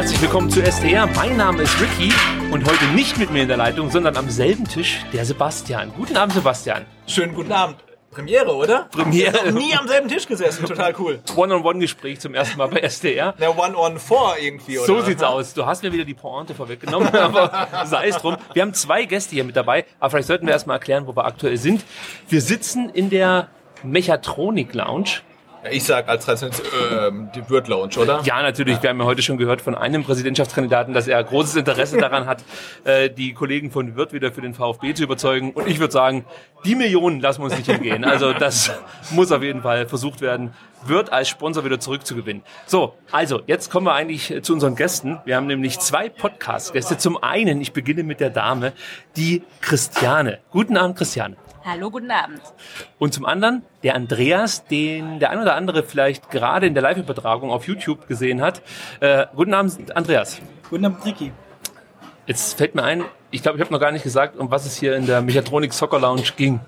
Herzlich willkommen zu STR. Mein Name ist Ricky und heute nicht mit mir in der Leitung, sondern am selben Tisch der Sebastian. Guten Abend, Sebastian. Schönen guten Abend. Premiere, oder? Premiere. Ich nie am selben Tisch gesessen. Total cool. One-on-One-Gespräch zum ersten Mal bei SDR. Der One-on-Four irgendwie, oder? So sieht's aus. Du hast mir wieder die Pointe vorweggenommen, aber sei es drum. Wir haben zwei Gäste hier mit dabei, aber vielleicht sollten wir erstmal erklären, wo wir aktuell sind. Wir sitzen in der Mechatronik Lounge ich sag als Tradition ähm, die Wirt Lounge, oder? Ja, natürlich. Wir haben ja heute schon gehört von einem Präsidentschaftskandidaten, dass er großes Interesse daran hat, äh, die Kollegen von Wirt wieder für den VfB zu überzeugen. Und ich würde sagen, die Millionen lassen wir uns nicht entgehen. Also das muss auf jeden Fall versucht werden, Wirt als Sponsor wieder zurückzugewinnen. So, also jetzt kommen wir eigentlich zu unseren Gästen. Wir haben nämlich zwei Podcast-Gäste. Zum einen, ich beginne mit der Dame, die Christiane. Guten Abend, Christiane. Hallo, guten Abend. Und zum anderen der Andreas, den der ein oder andere vielleicht gerade in der Live-Übertragung auf YouTube gesehen hat. Äh, guten Abend, Andreas. Guten Abend, Ricky. Jetzt fällt mir ein, ich glaube, ich habe noch gar nicht gesagt, um was es hier in der Mechatronik Soccer Lounge ging.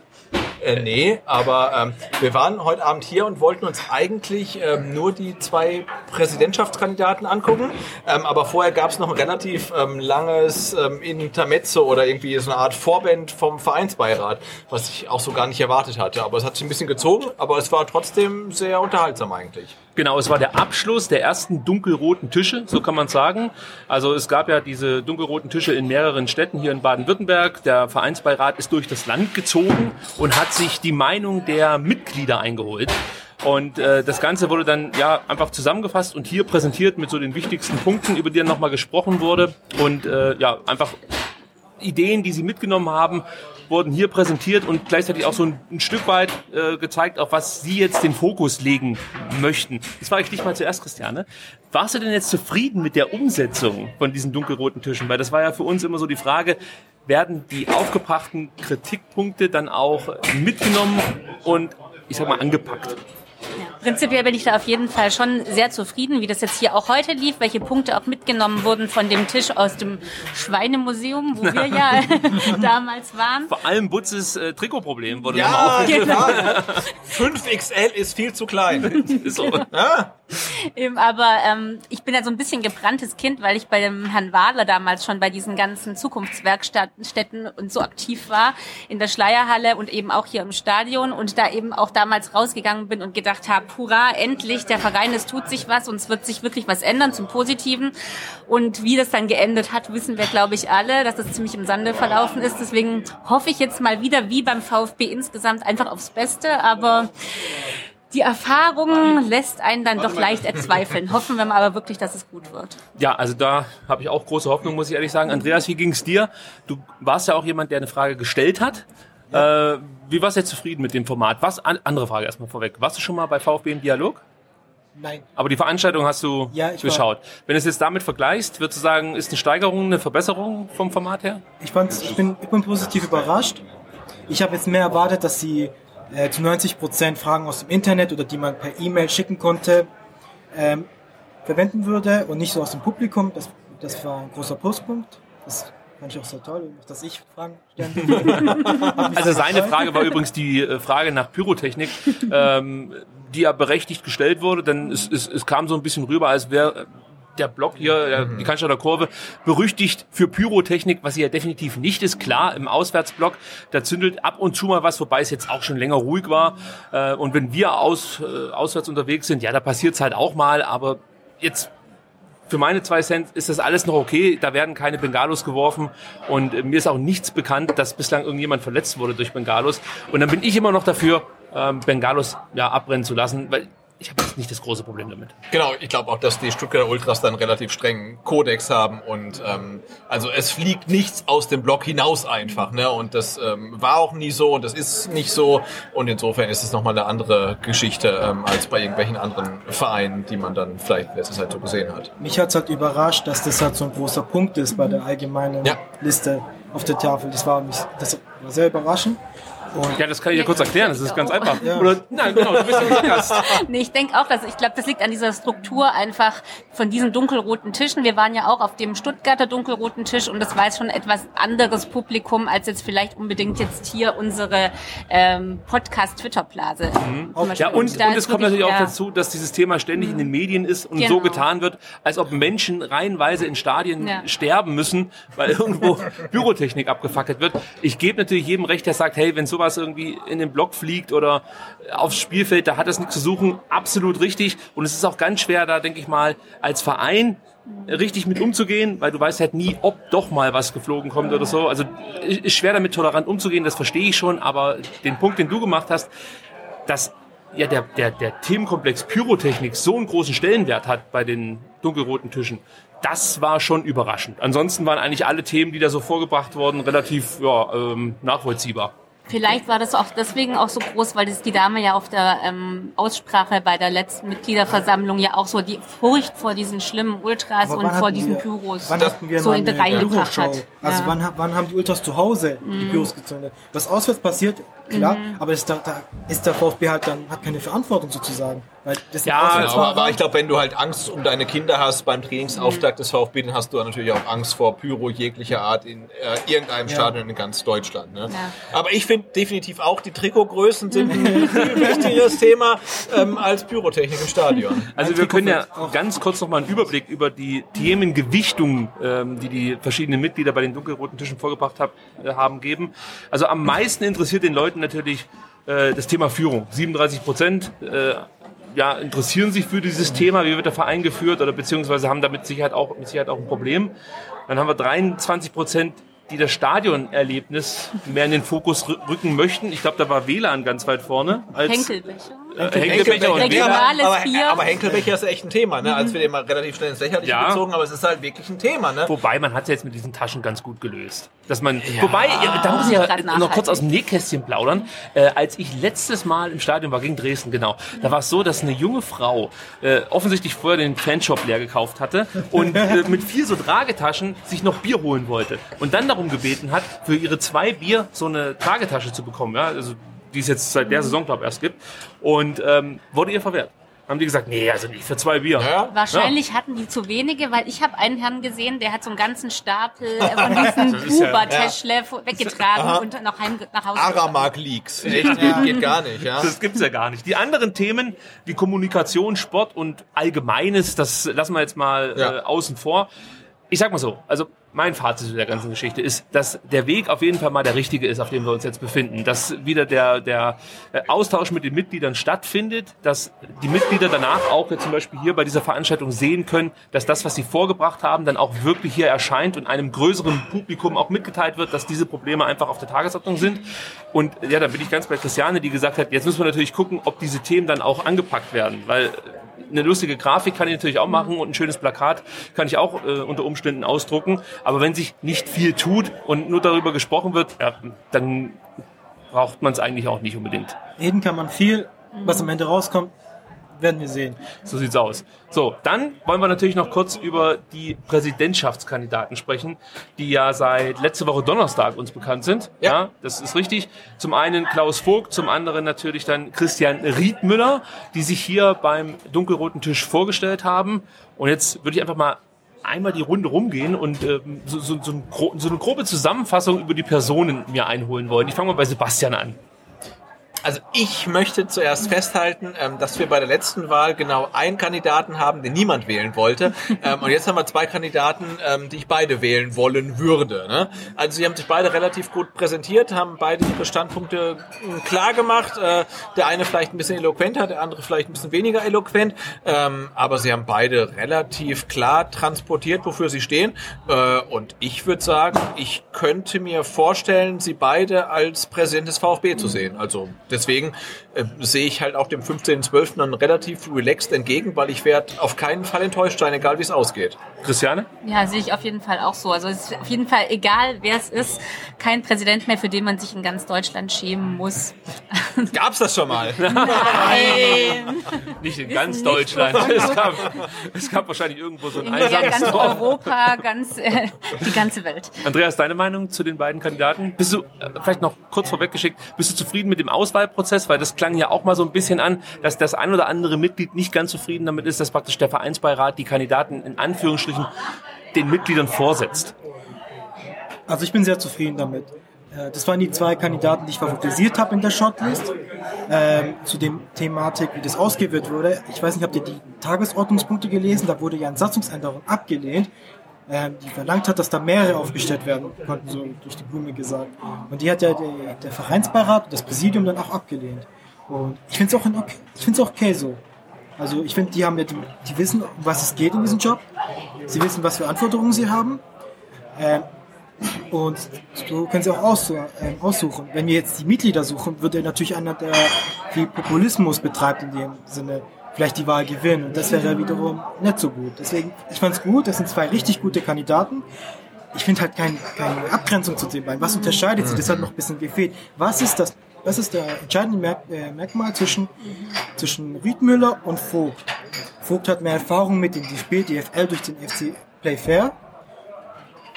Äh, nee, aber ähm, wir waren heute Abend hier und wollten uns eigentlich ähm, nur die zwei Präsidentschaftskandidaten angucken. Ähm, aber vorher gab es noch ein relativ ähm, langes ähm, Intermezzo oder irgendwie so eine Art Vorband vom Vereinsbeirat, was ich auch so gar nicht erwartet hatte. Aber es hat sich ein bisschen gezogen, aber es war trotzdem sehr unterhaltsam eigentlich. Genau, es war der Abschluss der ersten dunkelroten Tische, so kann man sagen. Also es gab ja diese dunkelroten Tische in mehreren Städten hier in Baden-Württemberg. Der Vereinsbeirat ist durch das Land gezogen und hat sich die Meinung der Mitglieder eingeholt. Und äh, das Ganze wurde dann ja einfach zusammengefasst und hier präsentiert mit so den wichtigsten Punkten, über die dann nochmal gesprochen wurde. Und äh, ja, einfach Ideen, die sie mitgenommen haben, wurden hier präsentiert und gleichzeitig auch so ein, ein Stück weit äh, gezeigt, auf was Sie jetzt den Fokus legen möchten. Das frage ich dich mal zuerst, Christiane. Warst du denn jetzt zufrieden mit der Umsetzung von diesen dunkelroten Tischen? Weil das war ja für uns immer so die Frage, werden die aufgebrachten Kritikpunkte dann auch mitgenommen und ich sag mal angepackt? Prinzipiell bin ich da auf jeden Fall schon sehr zufrieden, wie das jetzt hier auch heute lief, welche Punkte auch mitgenommen wurden von dem Tisch aus dem Schweinemuseum, wo wir ja damals waren. Vor allem Butzes äh, Trikotproblem wurde Ja, aufgegriffen. genau. 5XL ist viel zu klein. So. Ja? Eben, aber ähm, ich bin ja so ein bisschen gebranntes Kind, weil ich bei dem Herrn Wadler damals schon bei diesen ganzen Zukunftswerkstätten und so aktiv war in der Schleierhalle und eben auch hier im Stadion und da eben auch damals rausgegangen bin und gedacht habe, hurra, endlich, der Verein, es tut sich was und es wird sich wirklich was ändern zum Positiven. Und wie das dann geendet hat, wissen wir, glaube ich, alle, dass es ziemlich im Sande verlaufen ist. Deswegen hoffe ich jetzt mal wieder, wie beim VfB insgesamt, einfach aufs Beste. Aber die Erfahrung lässt einen dann doch leicht erzweifeln. Hoffen wir mal aber wirklich, dass es gut wird. Ja, also da habe ich auch große Hoffnung, muss ich ehrlich sagen. Andreas, wie ging es dir? Du warst ja auch jemand, der eine Frage gestellt hat. Äh, wie warst du jetzt zufrieden mit dem Format? Was? An, andere Frage erstmal vorweg. Warst du schon mal bei VfB im Dialog? Nein. Aber die Veranstaltung hast du Ja, ich war- geschaut. Wenn du es jetzt damit vergleichst, würdest du sagen, ist eine Steigerung, eine Verbesserung vom Format her? Ich, fand's, ich, bin, ich bin positiv überrascht. Ich habe jetzt mehr erwartet, dass sie äh, zu 90% Fragen aus dem Internet oder die man per E-Mail schicken konnte, ähm, verwenden würde und nicht so aus dem Publikum. Das, das war ein großer Pluspunkt. Das fand ich auch sehr toll, dass ich Fragen stellen. Also seine Frage war übrigens die äh, Frage nach Pyrotechnik, ähm, die ja berechtigt gestellt wurde, denn es, es, es kam so ein bisschen rüber, als wäre der Block hier, der, die Cannstatter Kurve, berüchtigt für Pyrotechnik, was sie ja definitiv nicht ist. Klar, im Auswärtsblock, da zündelt ab und zu mal was, wobei es jetzt auch schon länger ruhig war. Äh, und wenn wir aus, äh, auswärts unterwegs sind, ja, da passiert es halt auch mal, aber jetzt für meine zwei Cent ist das alles noch okay. Da werden keine Bengalos geworfen und äh, mir ist auch nichts bekannt, dass bislang irgendjemand verletzt wurde durch Bengalos. Und dann bin ich immer noch dafür, ähm, Bengalos ja abbrennen zu lassen, weil ich habe jetzt nicht das große Problem damit. Genau, ich glaube auch, dass die Stuttgarter Ultras dann relativ strengen Kodex haben und ähm, also es fliegt nichts aus dem Block hinaus einfach, ne? Und das ähm, war auch nie so und das ist nicht so und insofern ist es nochmal eine andere Geschichte ähm, als bei irgendwelchen anderen Vereinen, die man dann vielleicht in letzter Zeit so gesehen hat. Mich hat's halt überrascht, dass das halt so ein großer Punkt ist bei der allgemeinen Ja. Liste auf der Tafel. Das war, mich, das war sehr überraschend. Und Ja, das kann ich ja kurz erklären, das ist ganz einfach. Ja. Oder, nein, genau, du bist ja unser Gast. Nee, ich denke auch, dass ich glaube, das liegt an dieser Struktur einfach von diesen dunkelroten Tischen. Wir waren ja auch auf dem Stuttgarter dunkelroten Tisch und das war jetzt schon etwas anderes Publikum als jetzt vielleicht unbedingt jetzt hier unsere ähm, Podcast-Twitter-Blase. Beispiel. Ja, und, und ist es kommt natürlich auch dazu, dass dieses Thema ständig in den Medien ist und Genau. so getan wird, als ob Menschen reihenweise in Stadien Ja. sterben müssen, weil irgendwo Pyrotechnik abgefackelt wird. Ich gebe natürlich jedem recht, der sagt, hey, wenn sowas irgendwie in den Block fliegt oder aufs Spielfeld, da hat das nichts zu suchen. Absolut richtig. Und es ist auch ganz schwer, da denke ich mal, als Verein richtig mit umzugehen, weil du weißt halt nie, ob doch mal was geflogen kommt oder so. Also ist schwer damit tolerant umzugehen, das verstehe ich schon, aber den Punkt, den du gemacht hast, dass ja der, der, der Themenkomplex Pyrotechnik so einen großen Stellenwert hat bei den dunkelroten Tischen, das war schon überraschend. Ansonsten waren eigentlich alle Themen, die da so vorgebracht wurden, relativ ja, ähm, nachvollziehbar. Vielleicht war das auch deswegen auch so groß, weil das die Dame ja auf der ähm, Aussprache bei der letzten Mitgliederversammlung ja auch so die Furcht vor diesen schlimmen Ultras Aber und vor diesen wir- Pyros Wann hatten wir so in reingebracht hat. Also ja. Wann, wann haben die Ultras zu Hause die Pyros gezündet? Was auswärts passiert, klar, Mhm. aber ist da, da ist der VfB halt dann, hat keine Verantwortung sozusagen. Weil das Ja, auswärts Aber, ich glaube, wenn du halt Angst um deine Kinder hast beim Trainingsauftakt des VfB, dann hast du natürlich auch Angst vor Pyro jeglicher Art in äh, irgendeinem Ja. Stadion in ganz Deutschland. Ne? Ja. Aber ich finde definitiv auch, die Trikotgrößen sind ein viel wichtigeres Thema ähm, als Pyrotechnik im Stadion. Also wir können ja ganz kurz noch mal einen Überblick über die Themengewichtung, ähm, die die verschiedenen Mitglieder bei den dunkelroten Tischen vorgebracht hab, äh, haben, geben. Also am meisten interessiert den Leuten natürlich äh, das Thema Führung. 37 Prozent äh, ja, interessieren sich für dieses Thema, wie wird der Verein geführt oder beziehungsweise haben damit Sicherheit auch, mit Sicherheit auch ein Problem. Dann haben wir 23 Prozent, die das Stadionerlebnis mehr in den Fokus rü- rücken möchten. Ich glaube, da war WLAN ganz weit vorne. Als, Henkelbecher. Henkelbecher und. Regionales aber, Bier. aber Henkelbecher ist echt ein Thema, ne? Als wir den mal relativ schnell ins Lächerliche Ja. gezogen, aber es ist halt wirklich ein Thema, ne? Wobei, man hat es jetzt mit diesen Taschen ganz gut gelöst. Dass man, wobei, ja, da muss ich ja noch kurz aus dem Nähkästchen plaudern. Äh, als ich letztes Mal im Stadion war, gegen Dresden, genau, da war es so, dass eine junge Frau äh, offensichtlich vorher den Fanshop leer gekauft hatte und äh, mit vier so Tragetaschen sich noch Bier holen wollte. Und dann darum gebeten hat, für ihre zwei Bier so eine Tragetasche zu bekommen. Ja? Also, die es jetzt seit der Saison, glaube ich, erst gibt. Und ähm, wurde ihr verwehrt. Haben die gesagt, nee, also nicht für zwei Bier. Ja. Wahrscheinlich hatten die zu wenige, weil ich habe einen Herrn gesehen, der hat so einen ganzen Stapel von diesen ist ja- weggetragen und nach, heim, nach Hause gebracht. Aramark Leaks. Echt, geht, geht gar nicht, ja. Das gibt's ja gar nicht. Die anderen Themen wie Kommunikation, Sport und Allgemeines, das lassen wir jetzt mal Ja. äh, außen vor. Ich sag mal so, also mein Fazit zu der ganzen Geschichte ist, dass der Weg auf jeden Fall mal der richtige ist, auf dem wir uns jetzt befinden. Dass wieder der, der äh, Austausch mit den Mitgliedern stattfindet, dass die Mitglieder danach auch jetzt zum Beispiel hier bei dieser Veranstaltung sehen können, dass das, was sie vorgebracht haben, dann auch wirklich hier erscheint und einem größeren Publikum auch mitgeteilt wird, dass diese Probleme einfach auf der Tagesordnung sind. Und ja, da bin ich ganz bei Christiane, die gesagt hat, jetzt müssen wir natürlich gucken, ob diese Themen dann auch angepackt werden, weil eine lustige Grafik kann ich natürlich auch machen und ein schönes Plakat kann ich auch äh, unter Umständen ausdrucken. Aber wenn sich nicht viel tut und nur darüber gesprochen wird, ja, dann braucht man es eigentlich auch nicht unbedingt. Reden kann man viel, was am Ende rauskommt, werden wir sehen. So sieht's aus. So, dann wollen wir natürlich noch kurz über die Präsidentschaftskandidaten sprechen, die ja seit letzte Woche Donnerstag uns bekannt sind. Ja. das ist richtig. Zum einen Klaus Vogt, zum anderen natürlich dann Christian Riedmüller, die sich hier beim dunkelroten Tisch vorgestellt haben. Und jetzt würde ich einfach mal einmal die Runde rumgehen und ähm, so, so, so, ein, so eine grobe Zusammenfassung über die Personen mir einholen wollen. Ich fange mal bei Sebastian an. Also ich möchte zuerst festhalten, ähm, dass wir bei der letzten Wahl genau einen Kandidaten haben, den niemand wählen wollte. Ähm, und jetzt haben wir zwei Kandidaten, ähm, die ich beide wählen wollen würde. Ne? Also sie haben sich beide relativ gut präsentiert, haben beide ihre Standpunkte mh, klar gemacht. Äh, der eine vielleicht ein bisschen eloquenter, der andere vielleicht ein bisschen weniger eloquent. Aber sie haben beide relativ klar transportiert, wofür sie stehen. Äh, und ich würde sagen, ich könnte mir vorstellen, sie beide als Präsident des VfB zu sehen. Also deswegen äh, sehe ich halt auch dem 15.12. dann relativ relaxed entgegen, weil ich werde auf keinen Fall enttäuscht sein, egal wie es ausgeht. Christiane? Ja, sehe ich auf jeden Fall auch so. Also es ist auf jeden Fall egal, wer es ist, kein Präsident mehr, für den man sich in ganz Deutschland schämen muss. Gab's das schon mal? Nein. Nicht in ganz nicht Deutschland. Es gab, es gab wahrscheinlich irgendwo so ein In ja, einsames ganz Dorf. Europa, ganz äh, die ganze Welt. Andreas, deine Meinung zu den beiden Kandidaten? Bist du, äh, vielleicht noch kurz vorweggeschickt, bist du zufrieden mit dem Auswahlprozess? Weil das klang ja auch mal so ein bisschen an, dass das ein oder andere Mitglied nicht ganz zufrieden damit ist, dass praktisch der Vereinsbeirat die Kandidaten in Anführungsstrichen den Mitgliedern vorsetzt. Also ich bin sehr zufrieden damit. Äh, Das waren die zwei Kandidaten, die ich favorisiert habe in der Shortlist. Ähm, zu dem Thematik, wie das ausgewählt wurde. Ich weiß nicht, habt ihr die Tagesordnungspunkte gelesen? Da wurde ja eine Satzungsänderung abgelehnt, die verlangt hat, dass da mehrere aufgestellt werden konnten, so durch die Blume gesagt. Und die hat ja der, der Vereinsbeirat und das Präsidium dann auch abgelehnt. Und ich finde es auch, okay, auch okay so. Also ich finde, die haben ja die, die wissen, um was es geht in diesem Job. Sie wissen, was für Anforderungen sie haben. Ähm, und so können sie auch ähm, aussuchen. Wenn wir jetzt die Mitglieder suchen, wird er natürlich einer, der viel Populismus betreibt in dem Sinne, vielleicht die Wahl gewinnen. Und das wäre wiederum nicht so gut. Deswegen, ich fand es gut, das sind zwei richtig gute Kandidaten. Ich finde halt kein, keine Abgrenzung zu den beiden. Was unterscheidet sie? Das hat noch ein bisschen gefehlt. Was ist das? Was ist der entscheidende Merk äh, Merkmal zwischen, zwischen Riedmüller und Vogt? Vogt hat mehr Erfahrung mit dem DFB, DFL durch den FC Playfair.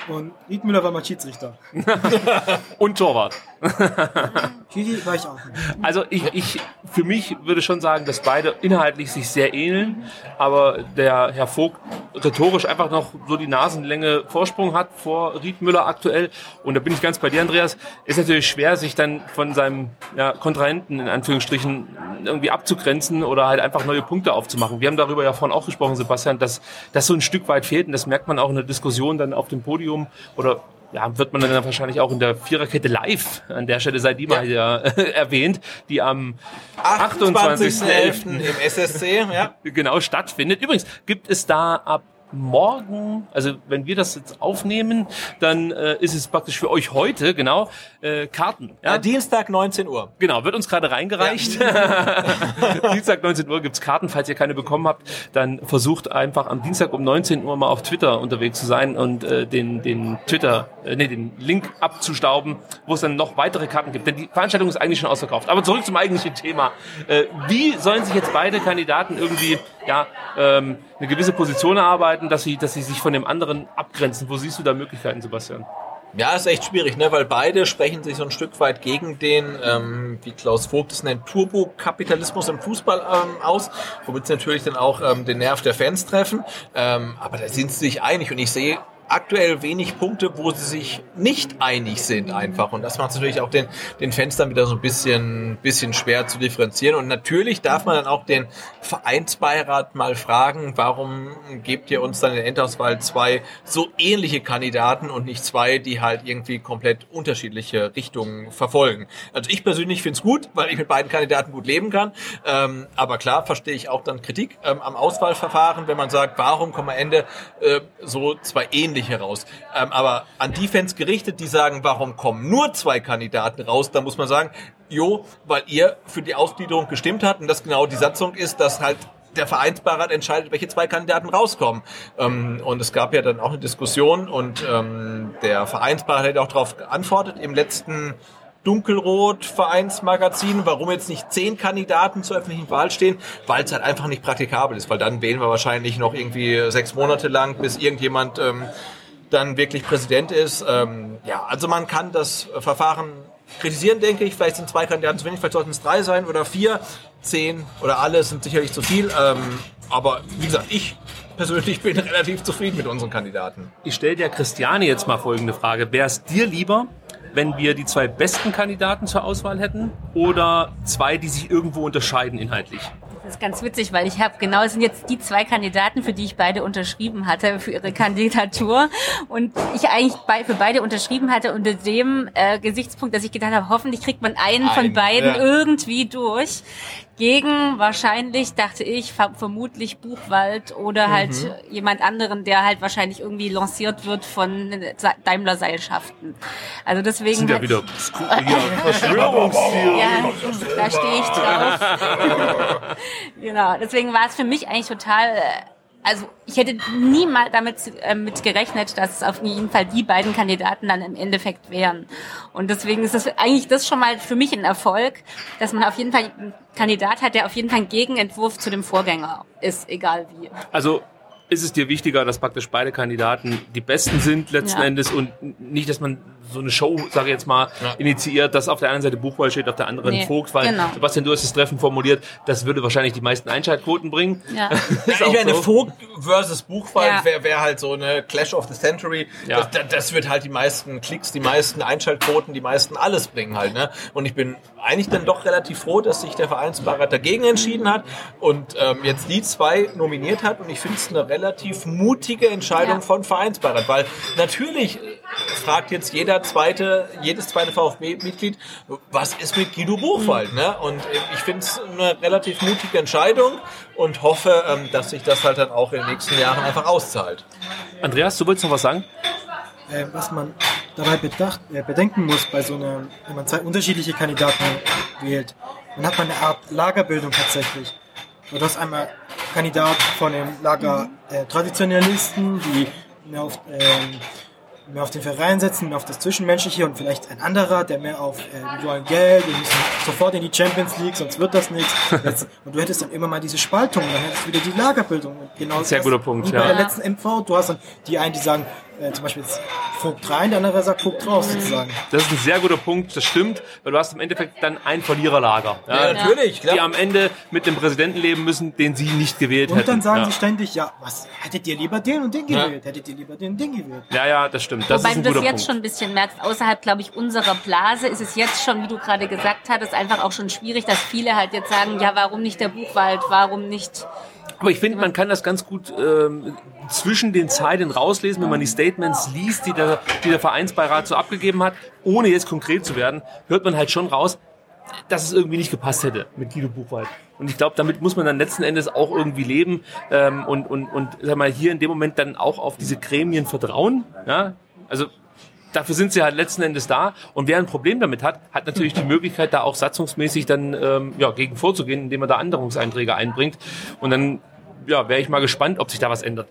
Und Riedmüller war mal Schiedsrichter. Und Torwart. Schiri war ich auch. Also ich, ich für mich würde schon sagen, dass beide inhaltlich sich sehr ähneln, aber der Herr Vogt rhetorisch einfach noch so die Nasenlänge Vorsprung hat vor Riedmüller aktuell. Und da bin ich ganz bei dir, Andreas. Ist natürlich schwer, sich dann von seinem ja, Kontrahenten in Anführungsstrichen irgendwie abzugrenzen oder halt einfach neue Punkte aufzumachen. Wir haben darüber ja vorhin auch gesprochen, Sebastian, dass das so ein Stück weit fehlt und das merkt man auch in der Diskussion dann auf dem Podium oder ja, wird man dann wahrscheinlich auch in der Viererkette live an der Stelle sei die mal ja. erwähnt, die am 28.11. im SSC, ja. genau stattfindet. Übrigens, gibt es da ab morgen, also wenn wir das jetzt aufnehmen, dann äh, ist es praktisch für euch heute, genau, äh, Karten. Ja, Dienstag 19 Uhr. Genau, wird uns gerade reingereicht. Dienstag 19 Uhr gibt's Karten. Falls ihr keine bekommen habt, dann versucht einfach am Dienstag um 19 Uhr mal auf Twitter unterwegs zu sein und äh, den, den Twitter, äh, nee, den Link abzustauben, wo es dann noch weitere Karten gibt. Denn die Veranstaltung ist eigentlich schon ausverkauft. Aber zurück zum eigentlichen Thema. Äh, wie sollen sich jetzt beide Kandidaten irgendwie ja, ähm, eine gewisse Position erarbeiten, dass sie, dass sie sich von dem anderen abgrenzen? Wo siehst du da Möglichkeiten, Sebastian? Ja, ist echt schwierig, ne? weil beide sprechen sich so ein Stück weit gegen den, ähm, wie Klaus Vogt es nennt, Turbokapitalismus im Fußball ähm, aus, womit sie natürlich dann auch ähm, den Nerv der Fans treffen. Ähm, aber da sind sie sich einig und ich sehe aktuell wenig Punkte, wo sie sich nicht einig sind einfach. Und das macht es natürlich auch den, den Fans dann wieder so ein bisschen, bisschen schwer zu differenzieren. Und natürlich darf man dann auch den Vereinsbeirat mal fragen, warum gebt ihr uns dann in der Endauswahl zwei so ähnliche Kandidaten und nicht zwei, die halt irgendwie komplett unterschiedliche Richtungen verfolgen. Also ich persönlich finde es gut, weil ich mit beiden Kandidaten gut leben kann. Ähm, aber klar verstehe ich auch dann Kritik ähm, am Auswahlverfahren, wenn man sagt, warum kommen am Ende äh, so zwei ähnliche raus. Ähm, aber an die Fans gerichtet, die sagen, warum kommen nur zwei Kandidaten raus, da muss man sagen, jo, weil ihr für die Ausgliederung gestimmt habt und das genau die Satzung ist, dass halt der Vereinsbeirat entscheidet, welche zwei Kandidaten rauskommen. Ähm, und es gab ja dann auch eine Diskussion und ähm, der Vereinsbeirat hat auch darauf geantwortet im letzten Dunkelrot-Vereinsmagazin, warum jetzt nicht zehn Kandidaten zur öffentlichen Wahl stehen, weil es halt einfach nicht praktikabel ist, weil dann wählen wir wahrscheinlich noch irgendwie sechs Monate lang, bis irgendjemand ähm, dann wirklich Präsident ist. Ähm, ja, also man kann das Verfahren kritisieren, denke ich. Vielleicht sind zwei Kandidaten zu wenig, vielleicht sollten es drei sein oder vier, zehn oder alle sind sicherlich zu viel. Ähm, aber wie gesagt, ich persönlich bin relativ zufrieden mit unseren Kandidaten. Ich stelle der Christiane jetzt mal folgende Frage. Wäre es dir lieber, wenn wir die zwei besten Kandidaten zur Auswahl hätten oder zwei, die sich irgendwo unterscheiden inhaltlich? Das ist ganz witzig, weil ich habe genau, es sind jetzt die zwei Kandidaten, für die ich beide unterschrieben hatte für ihre Kandidatur und ich eigentlich bei, für beide unterschrieben hatte unter dem äh, Gesichtspunkt, dass ich gedacht habe, hoffentlich kriegt man einen von Einen, beiden ja. irgendwie durch. Gegen wahrscheinlich, dachte ich, ver vermutlich Buchwald oder halt jemand anderen, der halt wahrscheinlich irgendwie lanciert wird von Daimler-Seilschaften. Also deswegen Sind ja wieder ja, Verschwörungstheorien. ja, da stehe ich drauf. genau, deswegen war es für mich eigentlich total, äh, also ich hätte niemals damit äh, mit gerechnet, dass es auf jeden Fall die beiden Kandidaten dann im Endeffekt wären. Und deswegen ist es eigentlich das schon mal für mich ein Erfolg, dass man auf jeden Fall einen Kandidat hat, der auf jeden Fall ein Gegenentwurf zu dem Vorgänger ist, egal wie. Also ist es dir wichtiger, dass praktisch beide Kandidaten die Besten sind letzten Ja. Endes und nicht, dass man so eine Show, sage ich jetzt mal, initiiert, dass auf der einen Seite Buchwald steht, auf der anderen Nee, Vogt, weil genau. Sebastian, du hast das Treffen formuliert, das würde wahrscheinlich die meisten Einschaltquoten bringen. Ja. Ja, ich meine, so. Vogt versus Buchwald Ja. wäre wär halt so eine Clash of the Century. Ja. Das, das, das wird halt die meisten Klicks, die meisten Einschaltquoten, die meisten alles bringen halt. Ne? Und ich bin eigentlich dann doch relativ froh, dass sich der Vereinsbeirat dagegen entschieden hat und ähm, jetzt die zwei nominiert hat. Und ich finde es eine relativ mutige Entscheidung Ja. von Vereinsbeirat, weil natürlich äh, fragt jetzt jeder zweite, jedes zweite VfB-Mitglied, was ist mit Guido Buchwald? Ne? Und äh, ich finde es eine relativ mutige Entscheidung und hoffe, ähm, dass sich das halt dann auch in den nächsten Jahren einfach auszahlt. Andreas, du wolltest noch was sagen? äh, was man dabei bedacht, äh, bedenken muss, bei so einer, wenn man zwei unterschiedliche Kandidaten wählt, dann hat man eine Art Lagerbildung tatsächlich. Du hast einmal Kandidat von dem Lager äh, Traditionalisten, die mehr auf, ähm, mehr auf den Verein setzen, mehr auf das Zwischenmenschliche und vielleicht ein anderer, der mehr auf, äh, wir wollen Geld, wir müssen sofort in die Champions League, sonst wird das nichts. Und du hättest dann immer mal diese Spaltung, dann hättest du wieder die Lagerbildung. Und genau Sehr das- guter Punkt, ja. bei der letzten MV, du hast dann die einen, die sagen, äh, zum Beispiel jetzt Vogt rein, der andere sagt Vogt raus sozusagen. Das ist ein sehr guter Punkt, das stimmt, weil du hast im Endeffekt dann ein Verliererlager. Ja, natürlich, Die klar. am Ende mit dem Präsidenten leben müssen, den sie nicht gewählt Und hätten. dann sagen ja. sie ständig, ja, was, hättet ihr lieber den und den Ja. gewählt? Hättet ihr lieber den und den gewählt? ja, ja, das stimmt. Das Wobei ist ein du das jetzt Punkt. schon ein bisschen merkst, außerhalb, glaube ich, unserer Blase ist es jetzt schon, wie du gerade gesagt hattest, einfach auch schon schwierig, dass viele halt jetzt sagen, ja, warum nicht der Buchwald, warum nicht Aber ich finde, man kann das ganz gut ähm, zwischen den Zeilen rauslesen, wenn man die Statements liest, die der, die der Vereinsbeirat so abgegeben hat, ohne jetzt konkret zu werden, hört man halt schon raus, dass es irgendwie nicht gepasst hätte mit Guido Buchwald. Und ich glaube, damit muss man dann letzten Endes auch irgendwie leben ähm, und, und, und sag mal, hier in dem Moment dann auch auf diese Gremien vertrauen. Ja? Also dafür sind sie halt letzten Endes da. Und wer ein Problem damit hat, hat natürlich die Möglichkeit, da auch satzungsmäßig dann ähm, ja, gegen vorzugehen, indem er da Änderungseinträge einbringt. Und dann ja, wäre ich mal gespannt, ob sich da was ändert.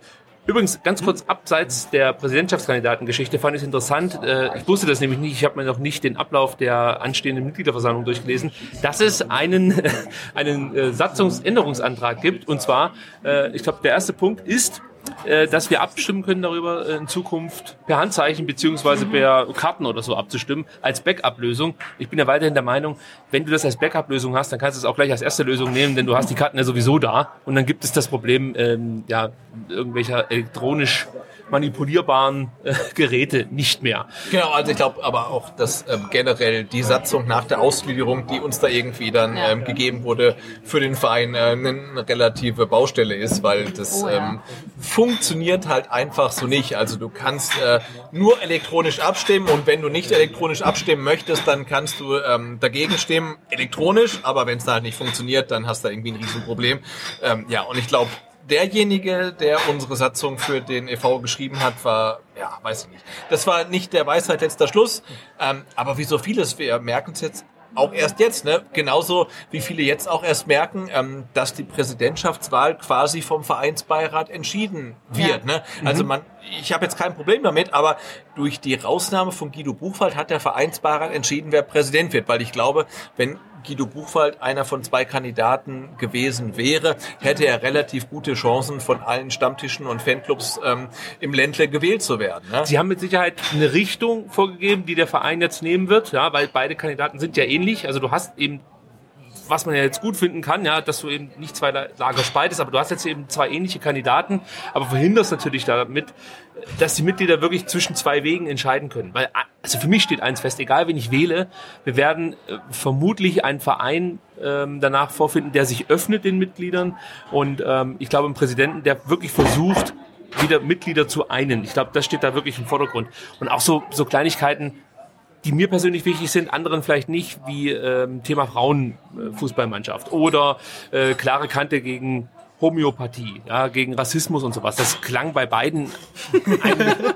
Übrigens, ganz kurz abseits der Präsidentschaftskandidatengeschichte fand ich es interessant. Äh, ich wusste das nämlich nicht. Ich habe mir noch nicht den Ablauf der anstehenden Mitgliederversammlung durchgelesen, dass es einen, einen äh, Satzungsänderungsantrag gibt. Und zwar, äh, ich glaube, der erste Punkt ist, äh, dass wir abstimmen können darüber, äh, in Zukunft per Handzeichen beziehungsweise per Karten oder so abzustimmen, als Backup-Lösung. Ich bin ja weiterhin der Meinung, wenn du das als Backup-Lösung hast, dann kannst du es auch gleich als erste Lösung nehmen, denn du hast die Karten ja sowieso da und dann gibt es das Problem ähm, ja, irgendwelcher elektronisch manipulierbaren äh, Geräte nicht mehr. Genau, also ich glaube aber auch, dass ähm, generell die Satzung nach der Ausgliederung, die uns da irgendwie dann Ja. ähm, gegeben wurde, für den Verein äh, eine relative Baustelle ist, weil das Oh, ja. ähm, funktioniert halt einfach so nicht. Also du kannst äh, nur elektronisch abstimmen und wenn du nicht elektronisch abstimmen möchtest, dann kannst du ähm, dagegen stimmen, elektronisch, aber wenn es da halt nicht funktioniert, dann hast du da irgendwie ein Riesenproblem. Ähm, ja, und ich glaube, derjenige, der unsere Satzung für den e.V. geschrieben hat, war, ja, weiß ich nicht. Das war nicht der Weisheit letzter Schluss, ähm, aber wie so vieles, wir merken es jetzt auch erst jetzt, ne? Genauso wie viele jetzt auch erst merken, ähm, dass die Präsidentschaftswahl quasi vom Vereinsbeirat entschieden wird. Ne? Also man, ich habe jetzt kein Problem damit, aber durch die Rausnahme von Guido Buchwald hat der Vereinsbeirat entschieden, wer Präsident wird, weil ich glaube, wenn Guido Buchwald einer von zwei Kandidaten gewesen wäre, hätte er relativ gute Chancen, von allen Stammtischen und Fanclubs ähm, im Ländle gewählt zu werden. Ne? Sie haben mit Sicherheit eine Richtung vorgegeben, die der Verein jetzt nehmen wird, ja, weil beide Kandidaten sind ja ähnlich. Also du hast eben was man ja jetzt gut finden kann, ja, dass du eben nicht zwei Lager spaltest, aber du hast jetzt eben zwei ähnliche Kandidaten, aber verhinderst natürlich damit, dass die Mitglieder wirklich zwischen zwei Wegen entscheiden können. Weil, also für mich steht eins fest, egal wen ich wähle, wir werden äh, vermutlich einen Verein ähm, danach vorfinden, der sich öffnet den Mitgliedern. Und ähm, ich glaube, einen Präsidenten, der wirklich versucht, wieder Mitglieder zu einen. Ich glaube, das steht da wirklich im Vordergrund. Und auch so, so Kleinigkeiten, die mir persönlich wichtig sind, anderen vielleicht nicht, wie ähm, Thema Frauenfußballmannschaft oder äh, klare Kante gegen Homöopathie, ja, gegen Rassismus und sowas. Das klang bei beiden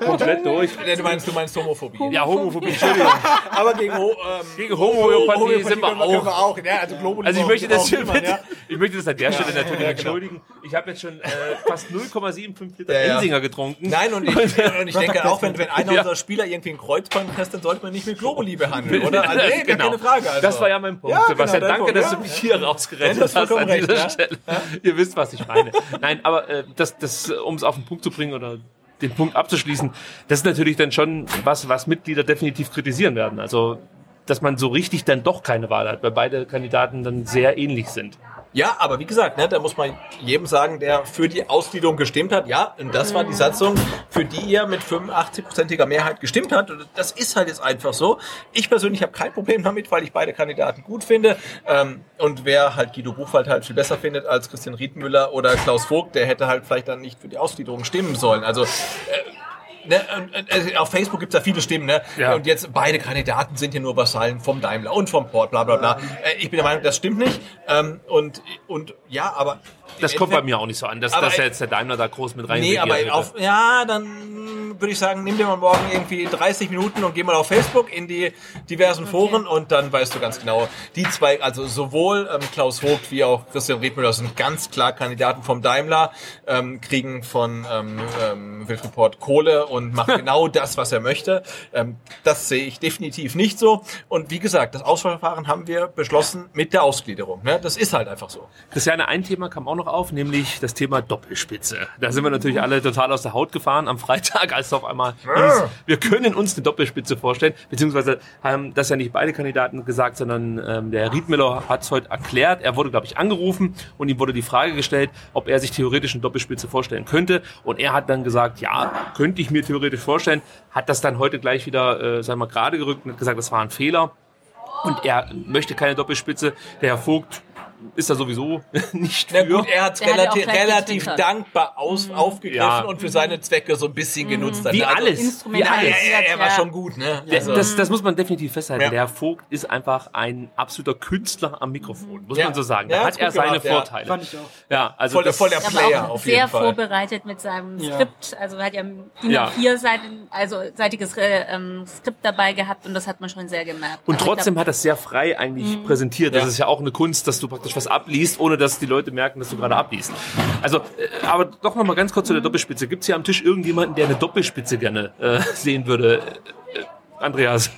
komplett durch. Du meinst, du meinst Homophobie. Ja, Homophobie, Entschuldigung. Aber gegen, Ho ähm, Gegen Homöopathie Homöopathie sind wir können können wir auch. auch. Ja, also, Also ich auch- möchte das, auch niemand, ja. ich möchte das an der Stelle natürlich ja, genau. entschuldigen. Ich habe jetzt schon äh, fast 0,75 Liter Ja, ja. Ensinger getrunken. Nein, und ich, und ich denke auch, wenn, wenn einer Ja. unserer Spieler irgendwie einen Kreuzband presst, dann sollte man nicht mit Globuli behandeln, oder? Also, nee, gar keine Frage. Also. Das war ja mein Punkt. Ja, Sebastian, genau, dein danke, Punkt, dass ja. du mich hier rausgerettet hast an dieser Stelle. Ihr wisst, was ich meine. Nein, aber äh, das, das, um es auf den Punkt zu bringen oder den Punkt abzuschließen, das ist natürlich dann schon was, was Mitglieder definitiv kritisieren werden. Also, dass man so richtig dann doch keine Wahl hat, weil beide Kandidaten dann sehr ähnlich sind. Ja, aber wie gesagt, ne, da muss man jedem sagen, der für die Ausgliederung gestimmt hat. Ja, und das war die Satzung, für die ihr mit 85-prozentiger Mehrheit gestimmt habt. Und das ist halt jetzt einfach so. Ich persönlich habe kein Problem damit, weil ich beide Kandidaten gut finde. Ähm, und wer halt Guido Buchwald halt viel besser findet als Christian Riedmüller oder Klaus Vogt, der hätte halt vielleicht dann nicht für die Ausgliederung stimmen sollen. Also Ne, und, also auf Facebook gibt's da viele Stimmen, ne? Ja. Und jetzt beide Kandidaten sind hier nur Vasallen vom Daimler und vom Port, bla bla bla. Äh, ich bin der Meinung, das stimmt nicht. Ähm, und, und ja, aber. Das kommt bei mir auch nicht so an, dass, dass jetzt der Daimler da groß mit rein Nee, aber auf, ja, dann würde ich sagen, nimm dir mal morgen irgendwie 30 Minuten und geh mal auf Facebook in die diversen Foren und dann weißt du ganz genau, die zwei, also sowohl ähm, Klaus Vogt wie auch Christian Riedmüller sind ganz klar Kandidaten vom Daimler, ähm, kriegen von ähm, ähm, Wilfried Port Kohle und machen genau das, was er möchte. Ähm, das sehe ich definitiv nicht so. Und wie gesagt, das Auswahlverfahren haben wir beschlossen mit der Ausgliederung. Ne? Das ist halt einfach so. Christiane, ein Thema kam auch noch auf, nämlich das Thema Doppelspitze. Da sind wir natürlich alle total aus der Haut gefahren am Freitag, als es auf einmal hieß, wir können uns eine Doppelspitze vorstellen, beziehungsweise haben das ja nicht beide Kandidaten gesagt, sondern ähm, der Herr Riedmüller hat es heute erklärt. Er wurde, glaube ich, angerufen und ihm wurde die Frage gestellt, ob er sich theoretisch eine Doppelspitze vorstellen könnte. Und er hat dann gesagt, ja, könnte ich mir theoretisch vorstellen, hat das dann heute gleich wieder, äh, sagen wir, gerade gerückt und hat gesagt, das war ein Fehler. Und er möchte keine Doppelspitze. Der Herr Vogt ist da sowieso nicht Na für. gut, er hat es hat relativ, getwittert. dankbar aus, aufgegriffen Ja. und für seine Zwecke so ein bisschen genutzt. hat. Wie Also, alles. Wie alles. Ja, ja, er war Ja. schon gut, ne? Also, Das, das muss man definitiv festhalten. Ja. Der Herr Vogt ist einfach ein absoluter Künstler am Mikrofon, muss Ja. man so sagen. Da hat er seine gemacht, ja. Vorteile. Fand ich auch. Ja, also voll, der, das- voll der Aber Player auch auf sehr jeden Fall. vorbereitet mit seinem Ja. Skript. Also hat ja DIN Ja. A4 Seiten, also seitiges äh, ähm, Skript dabei gehabt und das hat man schon sehr gemerkt. Und Also ich trotzdem glaub, hat er es sehr frei eigentlich präsentiert. Das Ja. ist ja auch eine Kunst, dass du praktisch was abliest, ohne dass die Leute merken, dass du gerade abliest. Also, äh, aber doch noch mal ganz kurz zu der Doppelspitze. Gibt es hier am Tisch irgendjemanden, der eine Doppelspitze gerne äh, sehen würde? Äh, äh, Andreas,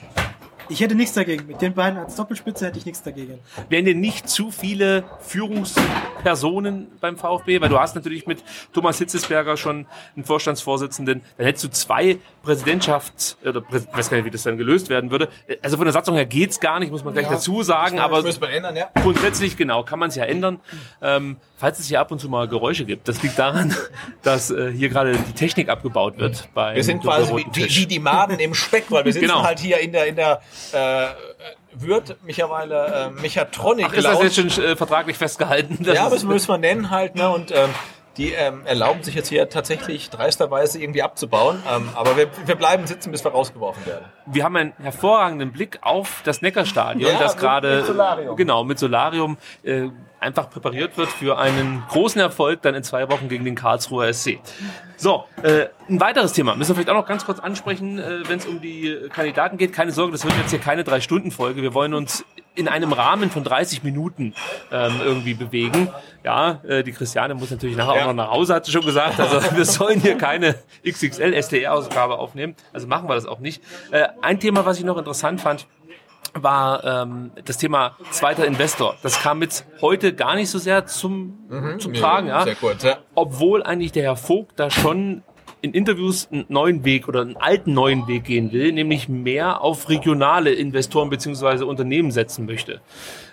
Ich hätte nichts dagegen. Mit den beiden als Doppelspitze hätte ich nichts dagegen. wären dir nicht zu viele Führungspersonen beim VfB? Weil du hast natürlich mit Thomas Hitzesberger schon einen Vorstandsvorsitzenden. Dann hättest du zwei Präsidentschafts... Oder Prä ich weiß gar nicht, wie das dann gelöst werden würde. Also von der Satzung her geht's gar nicht, muss man gleich dazu sagen. Das Aber müssen wir ändern, ja. grundsätzlich, genau, kann man es ja ändern. Ähm, falls es hier ab und zu mal Geräusche gibt, das liegt daran, dass äh, hier gerade die Technik abgebaut wird. Wir sind quasi wie, wie die Maden im Speck, weil wir sitzen Genau. halt hier in der, in der äh, Wirt mittlerweile äh, Mechatronic Ach, ist das jetzt schon äh, vertraglich festgehalten? Ja, das müssen wir nennen halt, ne? Und ähm, die ähm, erlauben sich jetzt hier tatsächlich dreisterweise irgendwie abzubauen. Ähm, aber wir, wir bleiben sitzen, bis wir rausgeworfen werden. wir haben einen hervorragenden Blick auf das Neckarstadion, Ja, das gerade mit Solarium. genau mit Solarium äh, einfach präpariert wird für einen großen Erfolg dann in zwei Wochen gegen den Karlsruher SC. So, äh, ein weiteres Thema müssen wir vielleicht auch noch ganz kurz ansprechen, äh, wenn es um die äh, Kandidaten geht. Keine Sorge, das wird jetzt hier keine drei Stunden Folge. Wir wollen uns in einem Rahmen von 30 Minuten ähm, irgendwie bewegen. Ja, äh, die Christiane muss natürlich nachher Ja. auch noch nach Hause, hat sie schon gesagt. Also wir sollen hier keine XXL SDR-Ausgabe aufnehmen. Also machen wir das auch nicht. Äh, ein Thema, was ich noch interessant fand, war ähm, das Thema zweiter Investor. Das kam jetzt heute gar nicht so sehr zum, zum Tragen, ja. Sehr kurz, ja. Obwohl eigentlich der Herr Vogt da schon in Interviews einen neuen Weg oder einen alten neuen Weg gehen will, nämlich mehr auf regionale Investoren beziehungsweise Unternehmen setzen möchte.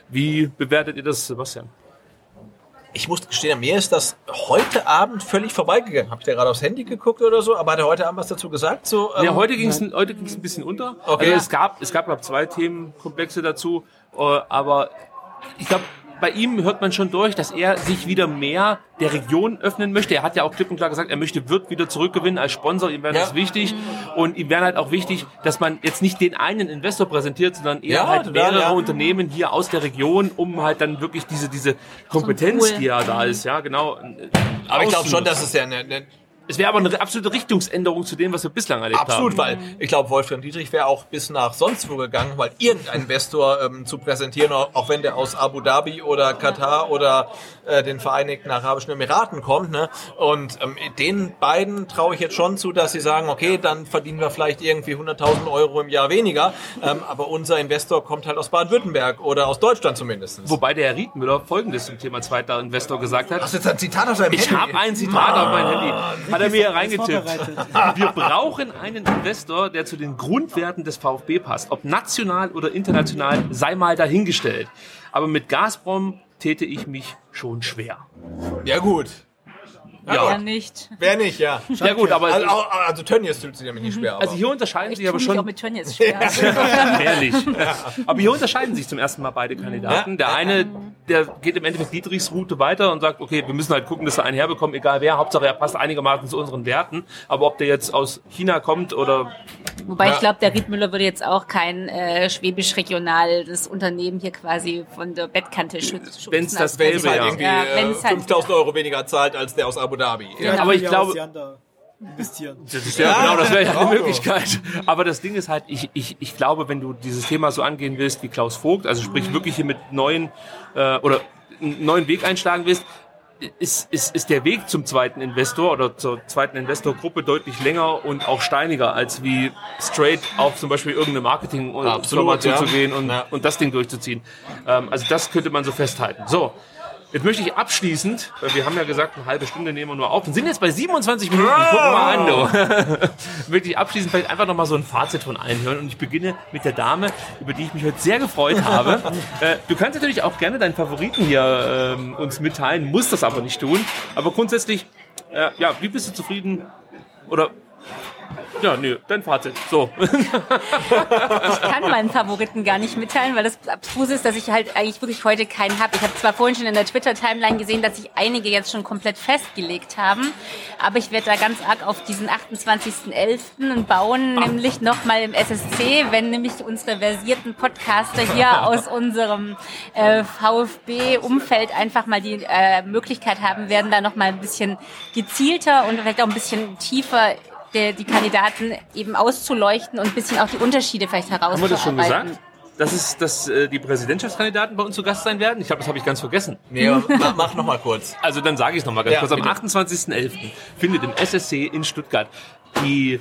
Wie bewertet ihr das, Sebastian? Ich muss gestehen, mir ist das heute Abend völlig vorbeigegangen. Habt ihr gerade aufs Handy geguckt oder so? Aber hat er heute Abend was dazu gesagt? So, ähm, Ja, heute ging es heute ging's ein bisschen unter. Okay. Also es gab, es gab glaub, zwei Themenkomplexe dazu, äh, aber ich glaube, bei ihm hört man schon durch, dass er sich wieder mehr der Region öffnen möchte. Er hat ja auch klipp und klar gesagt, er möchte Wirt wieder zurückgewinnen als Sponsor. Ihm wäre Ja. das wichtig. Und ihm wäre halt auch wichtig, dass man jetzt nicht den einen Investor präsentiert, sondern eher Ja, halt mehrere ja. Unternehmen hier aus der Region, um halt dann wirklich diese, diese Kompetenz, Pool. die ja da ist, ja, genau. aber ich glaube schon, dass es ja eine, eine Es wäre aber eine absolute Richtungsänderung zu dem, was wir bislang erlebt Absolut, haben. weil ich glaube, Wolfgang Dietrich wäre auch bis nach sonst wo gegangen, weil irgendein Investor ähm, zu präsentieren, auch wenn der aus Abu Dhabi oder Katar oder äh, den Vereinigten Arabischen Emiraten kommt. Ne? Und ähm, den beiden traue ich jetzt schon zu, dass sie sagen, okay, dann verdienen wir vielleicht irgendwie 100.000 Euro im Jahr weniger, ähm, aber unser Investor kommt halt aus Baden-Württemberg oder aus Deutschland zumindest. Wobei der Herr Riedmüller Folgendes zum Thema zweiter Investor gesagt hat. Hast du jetzt ein Zitat aus deinem Ich Handy? habe ein Zitat auf mein Handy. Hat er mir hier reingetippt. Wir brauchen einen Investor, der zu den Grundwerten des VfB passt. Ob national oder international, sei mal dahingestellt. Aber mit Gazprom täte ich mich schon schwer. Ja gut. Ja, Ja, nicht. Wer nicht, ja. ja gut, aber Also, also Tönnies fühlt sich nämlich nicht schwer. also hier unterscheiden Ich sich aber schon auch mit Tönnies schwer. Ehrlich. Aber hier unterscheiden sich zum ersten Mal beide Kandidaten. Der eine, der geht im Endeffekt Dietrichs Route weiter und sagt, okay, wir müssen halt gucken, dass wir einen herbekommen, egal wer. Hauptsache, er passt einigermaßen zu unseren Werten. Aber ob der jetzt aus China kommt oder Wobei ich glaube, der Riedmüller würde jetzt auch kein äh, schwäbisch-regionales Unternehmen hier quasi von der Bettkante schützen. Das wenn es Gelbe, halt ja. irgendwie Ja, äh, wenn's halt- 5000 Euro weniger zahlt als der aus Abu Dhabi. Ja. Aber ich Ja, glaube- investieren. Das ist ja, genau, das wäre ja eine. Möglichkeit. Aber das Ding ist halt, ich, ich, ich glaube, wenn du dieses Thema so angehen willst wie Klaus Vogt, also sprich wirklich hier mit neuen äh, oder einen neuen Weg einschlagen willst, ist, ist, ist der Weg zum zweiten Investor oder zur zweiten Investorgruppe deutlich länger und auch steiniger, als wie straight auf zum Beispiel irgendeine Marketing-Firma Absolut, ja. zuzugehen und, Ja. und das Ding durchzuziehen. Ähm, also das könnte man so festhalten. So. Jetzt möchte ich abschließend, weil wir haben ja gesagt, eine halbe Stunde nehmen wir nur auf und sind jetzt bei 27 Minuten. Guck mal an, du. möchte ich abschließend vielleicht einfach nochmal so ein Fazit von allen hören und ich beginne mit der Dame, über die ich mich heute sehr gefreut habe. äh, du kannst natürlich auch gerne deinen Favoriten hier ähm, uns mitteilen, musst das aber nicht tun. Aber grundsätzlich, äh, ja, wie bist du zufrieden? Oder ja, nö, dein Fazit. So. Ich kann meinen Favoriten gar nicht mitteilen, weil das abstrus ist, dass ich halt eigentlich wirklich heute keinen habe. Ich habe zwar vorhin schon in der Twitter-Timeline gesehen, dass sich einige jetzt schon komplett festgelegt haben, aber ich werde da ganz arg auf diesen 28.11. bauen, nämlich nochmal im SSC, wenn nämlich unsere versierten Podcaster hier aus unserem äh, VfB-Umfeld einfach mal die äh, Möglichkeit haben werden, da nochmal ein bisschen gezielter und vielleicht auch ein bisschen tiefer der, die Kandidaten eben auszuleuchten und ein bisschen auch die Unterschiede vielleicht Haben herauszuarbeiten. wir das schon gesagt? Das ist, dass äh, die Präsidentschaftskandidaten bei uns zu Gast sein werden? Ich glaube, das habe ich ganz vergessen. Nee, mach, mach noch mal kurz. Also dann sage ich es nochmal ganz Ja, kurz. Am bitte. 28.11. findet im SSC in Stuttgart die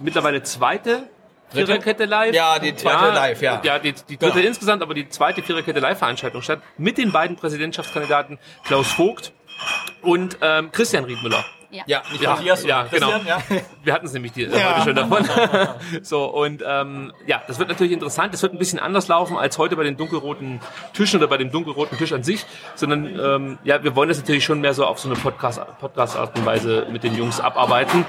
mittlerweile zweite Dritte? Viererkette live. Ja, die zweite live, ja. Ja, die, die dritte Genau. insgesamt, aber die zweite Viererkette Live-Veranstaltung statt mit den beiden Präsidentschaftskandidaten Klaus Vogt und ähm, Christian Riedmüller. Ja, nicht Ja, Matthias, ja, genau. ja. Wir hatten es nämlich die, äh, heute schon davon. so, und ähm, ja, das wird natürlich interessant. Das wird ein bisschen anders laufen als heute bei den dunkelroten Tischen oder bei dem dunkelroten Tisch an sich, sondern ähm, ja, wir wollen das natürlich schon mehr so auf so eine Podcast, Podcast-Art und Weise mit den Jungs abarbeiten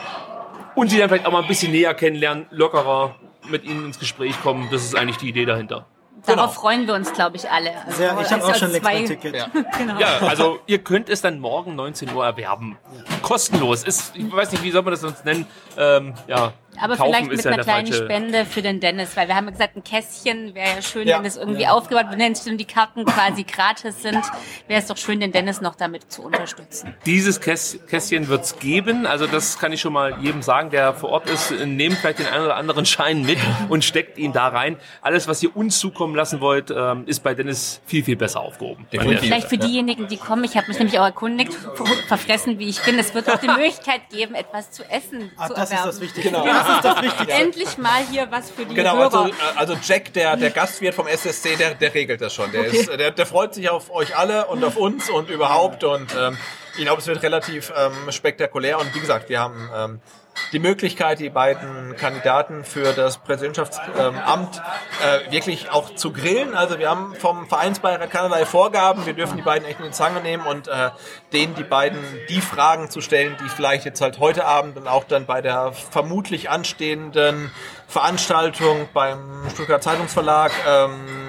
und sie dann vielleicht auch mal ein bisschen näher kennenlernen, lockerer mit ihnen ins Gespräch kommen. Das ist eigentlich die Idee dahinter. Darauf Genau. freuen wir uns, glaube ich, alle. Also, Sehr, ich habe als- auch schon zwei- Ticket. Ja. Genau. Ja, also ihr könnt es dann morgen 19 Uhr erwerben. Kostenlos. Ist, ich weiß nicht, wie soll man das sonst nennen? Ähm, ja, Aber kaufen vielleicht ist mit ja einer kleinen falsche- Spende für den Dennis, weil wir haben ja gesagt, ein Kästchen wäre ja schön, Ja. wenn es irgendwie aufgebaut wird. Wenn denn die Karten quasi gratis sind, wäre es doch schön, den Dennis noch damit zu unterstützen. Dieses Käs Kästchen wird's geben. Also das kann ich schon mal jedem sagen, der vor Ort ist. Nehmt vielleicht den einen oder anderen Schein mit und steckt ihn da rein. Alles, was ihr uns zukommen lassen wollt, ähm, ist bei Dennis viel, viel besser aufgehoben. Vielleicht für diejenigen, die kommen, ich habe mich nämlich auch erkundigt, ver- verfressen wie ich bin, es wird auch die Möglichkeit geben, etwas zu essen Ah, zu das ist erwerben. das Wichtige. Genau. Das ist das Wichtige. Endlich mal hier was für die Genau, Hörer. also, also Jack, der, der Gastwirt vom SSC, der, der regelt das schon. Der, ist, der, der freut sich auf euch alle und auf uns und überhaupt. Und ähm, ich glaube, es wird relativ ähm, spektakulär und wie gesagt, wir haben ähm, die Möglichkeit, die beiden Kandidaten für das Präsidentschaftsamt äh, wirklich auch zu grillen. Also wir haben vom Vereinsbeirat keinerlei Vorgaben. Wir dürfen die beiden echt in die Zange nehmen und äh, denen die beiden die Fragen zu stellen, die vielleicht jetzt halt heute Abend und auch dann bei der vermutlich anstehenden Veranstaltung beim Stuttgart Zeitungsverlag ähm, äh,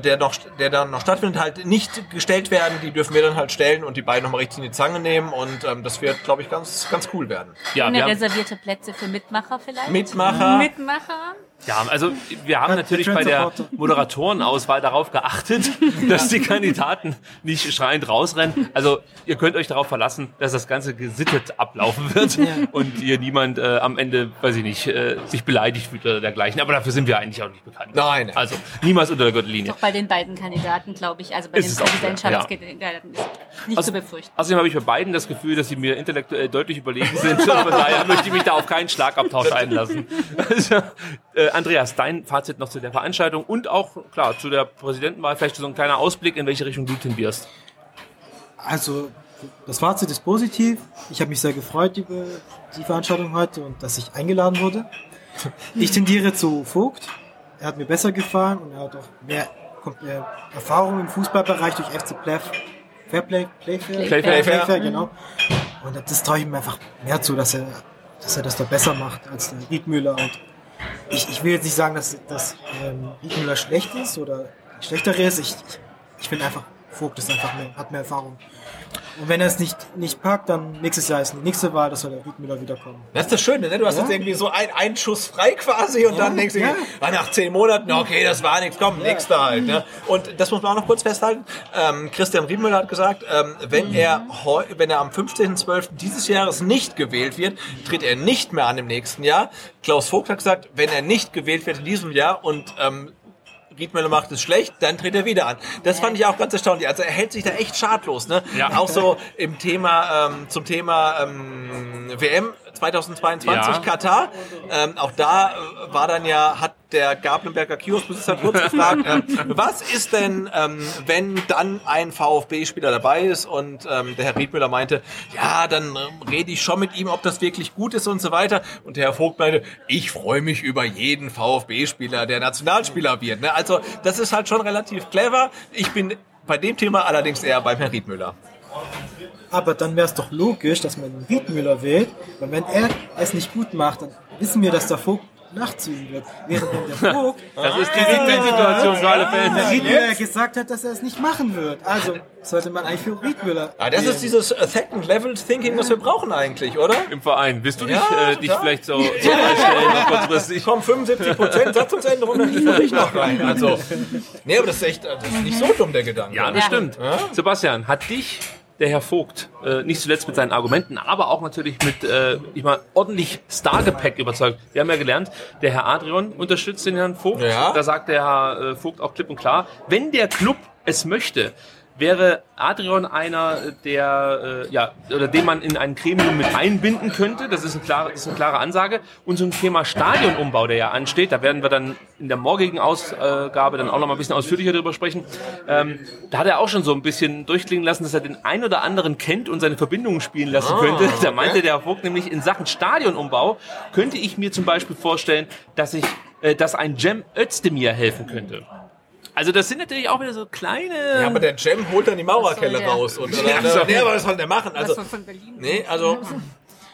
der noch, der dann noch stattfindet, halt nicht gestellt werden. Die dürfen wir dann halt stellen und die beiden nochmal richtig in die Zange nehmen und ähm, das wird, glaube ich, ganz, ganz cool werden. Ja, wir reservierte Plätze für Mitmacher vielleicht? Mitmacher. Mitmacher? Ja, also wir haben natürlich bei der Moderatorenauswahl darauf geachtet, dass die Kandidaten nicht schreiend rausrennen. Also ihr könnt euch darauf verlassen, dass das Ganze gesittet ablaufen wird und hier niemand äh, am Ende, weiß ich nicht, äh, sich beleidigt fühlt oder dergleichen. Aber dafür sind wir eigentlich auch nicht bekannt. Nein. Also niemals unter der Gürtellinie. Doch bei den beiden Kandidaten, glaube ich, also bei Ist den es auch schwer, Präsidentschaftskandidaten ist nicht Also- zu befürchten. Außerdem habe ich bei beiden das Gefühl, dass sie mir intellektuell deutlich überlegen sind. Von daher möchte ich mich da auf keinen Schlagabtausch einlassen. Also, äh, Andreas, dein Fazit noch zu der Veranstaltung und auch, klar, zu der Präsidentenwahl. Vielleicht so ein kleiner Ausblick, in welche Richtung du tendierst. Also, das Fazit ist positiv. Ich habe mich sehr gefreut über die Veranstaltung heute und dass ich eingeladen wurde. Ich tendiere zu Vogt. Er hat mir besser gefallen und er hat auch mehr Erfahrung im Fußballbereich durch FC Plef. Fairplay, Playfair, Playfair. Playfair, genau. Und das traue ich ihm einfach mehr zu, dass er, dass er das da besser macht als der Riedmüller. Und ich, ich will jetzt nicht sagen, dass, dass ähm, Riedmüller schlecht ist oder schlechter ist. Ich, ich, ich einfach, Vogt ist einfach mehr, hat mehr Erfahrung. Und wenn er es nicht, nicht packt, dann nächstes Jahr ist die nächste Wahl, das soll der Riedmüller wiederkommen. Das ist das Schöne, ne? Du hast Ja. jetzt irgendwie so ein, einen Schuss frei quasi und dann denkst du, ja. ah, nach zehn Monaten, okay, das war nichts, komm, nächster halt. Ne? Und das muss man auch noch kurz festhalten. Ähm, Christian Riedmüller hat gesagt, ähm, wenn er heu, wenn er am 15.12. dieses Jahres nicht gewählt wird, tritt er nicht mehr an im nächsten Jahr. Klaus Vogt hat gesagt, wenn er nicht gewählt wird in diesem Jahr und ähm, Riedmüller macht es schlecht, dann tritt er wieder an. Das fand ich auch ganz erstaunlich. Also er hält sich da echt schadlos. Ne? Ja. Auch so im Thema, ähm, zum Thema ähm, WM 2022 Ja. Katar. Ähm, auch da äh, war dann ja, hat der Gablenberger Kioskbesitzer kurz gefragt, ähm, was ist denn, ähm, wenn dann ein VfB-Spieler dabei ist und ähm, der Herr Riedmüller meinte, ja, dann ähm, rede ich schon mit ihm, ob das wirklich gut ist und so weiter. Und der Herr Vogt meinte, ich freue mich über jeden VfB-Spieler, der Nationalspieler wird. Ne? Also das ist halt schon relativ clever. Ich bin bei dem Thema allerdings eher beim Herrn Riedmüller. Aber dann wäre es doch logisch, dass man den Riedmüller wählt, weil wenn er es nicht gut macht, dann wissen wir, dass der Vogt nachziehen wird. Während wenn der Vogt Das ist die Win-Win-Situation für alle der Fans. Riedmüller gesagt hat, dass er es nicht machen wird. Also sollte man eigentlich für Riedmüller Ja, das wählen. ist dieses äh, Second-Level-Thinking, was wir brauchen eigentlich, oder? Im Verein. Willst du dich, Ja, äh, dich ja. vielleicht so, so einstellen, kurzfristig? Komm, 75 Prozent Satzungsänderung, dann liefere ich noch rein. Also, nee, aber das ist echt, das ist nicht so dumm, der Gedanke. Ja, das Ja. stimmt. Sebastian, hat dich der Herr Vogt äh, nicht zuletzt mit seinen Argumenten, aber auch natürlich mit, äh, ich mal, ordentlich Stargepäck überzeugt. Wir haben ja gelernt, der Herr Adrian unterstützt den Herrn Vogt. Ja. Da sagt der Herr äh, Vogt auch klipp und klar, wenn der Club es möchte, wäre Adrian einer, der, äh, ja, oder den man in ein Gremium mit einbinden könnte. Das ist, ein klare, das ist eine klare Ansage. Und zum Thema Stadionumbau, der ja ansteht, da werden wir dann in der morgigen Ausgabe dann auch noch mal ein bisschen ausführlicher darüber sprechen. Ähm, da hat er auch schon so ein bisschen durchklingen lassen, dass er den ein oder anderen kennt und seine Verbindungen spielen lassen könnte. Da meinte der Herr Vogt nämlich, in Sachen Stadionumbau könnte ich mir zum Beispiel vorstellen, dass ich, äh, dass ein Cem Özdemir helfen könnte. Also das sind natürlich auch wieder so kleine... Ja, aber der Cem holt dann die der? raus. Und, Ja, nee, aber was soll der machen? Also, Was von- von Berlin. nee, also,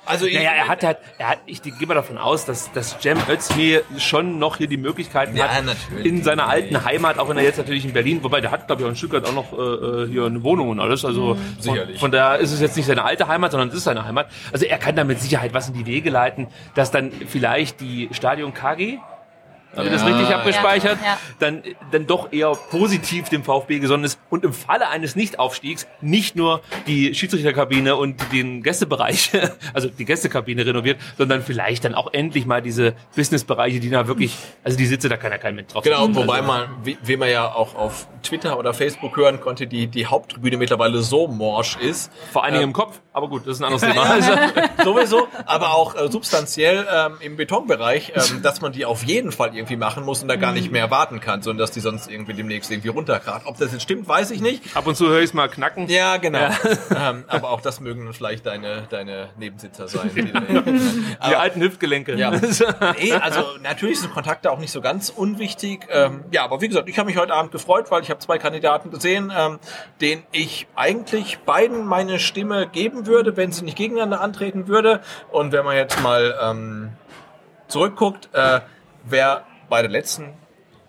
also ich, Naja, er hat halt, er hat, ich gehe mal davon aus, dass, dass Cem Özdemir schon noch hier die Möglichkeiten Ja, hat, natürlich. in seiner alten Heimat, auch wenn er jetzt natürlich in Berlin, wobei der hat, glaube ich, auch in Stuttgart auch noch äh, hier eine Wohnung und alles, also von, Sicherlich. von daher ist es jetzt nicht seine alte Heimat, sondern es ist seine Heimat. Also er kann da mit Sicherheit was in die Wege leiten, dass dann vielleicht die Stadion KG habe ich das richtig abgespeichert? Ja, ja. Dann, dann doch eher positiv dem VfB gesonnen ist und im Falle eines Nichtaufstiegs nicht nur die Schiedsrichterkabine und den Gästebereich, also die Gästekabine renoviert, sondern vielleicht dann auch endlich mal diese Businessbereiche, die da wirklich, also die Sitze, da kann ja kein Mensch drauf Genau, wobei also, man, wie, wie man ja auch auf Twitter oder Facebook hören konnte, die, die Haupttribüne mittlerweile so morsch ist. Vor allen Dingen im Kopf, aber gut, das ist ein anderes Thema. Also, Sowieso, aber auch äh, substanziell ähm, im Betonbereich, ähm, dass man die auf jeden Fall irgendwie machen muss und da gar nicht mehr warten kann, sondern dass die sonst irgendwie demnächst irgendwie runterkracht. Ob das jetzt stimmt, weiß ich nicht. Ab und zu höre ich es mal knacken. Ja, genau. ähm, aber auch das mögen vielleicht deine, deine Nebensitzer sein. Die, Die alten Hüftgelenke. ja. nee, also natürlich sind Kontakte auch nicht so ganz unwichtig. Ähm, ja, aber wie gesagt, ich habe mich heute Abend gefreut, weil ich habe zwei Kandidaten gesehen, ähm, denen ich eigentlich beiden meine Stimme geben würde, wenn sie nicht gegeneinander antreten würde. Und wenn man jetzt mal ähm, zurückguckt, äh, wer bei der letzten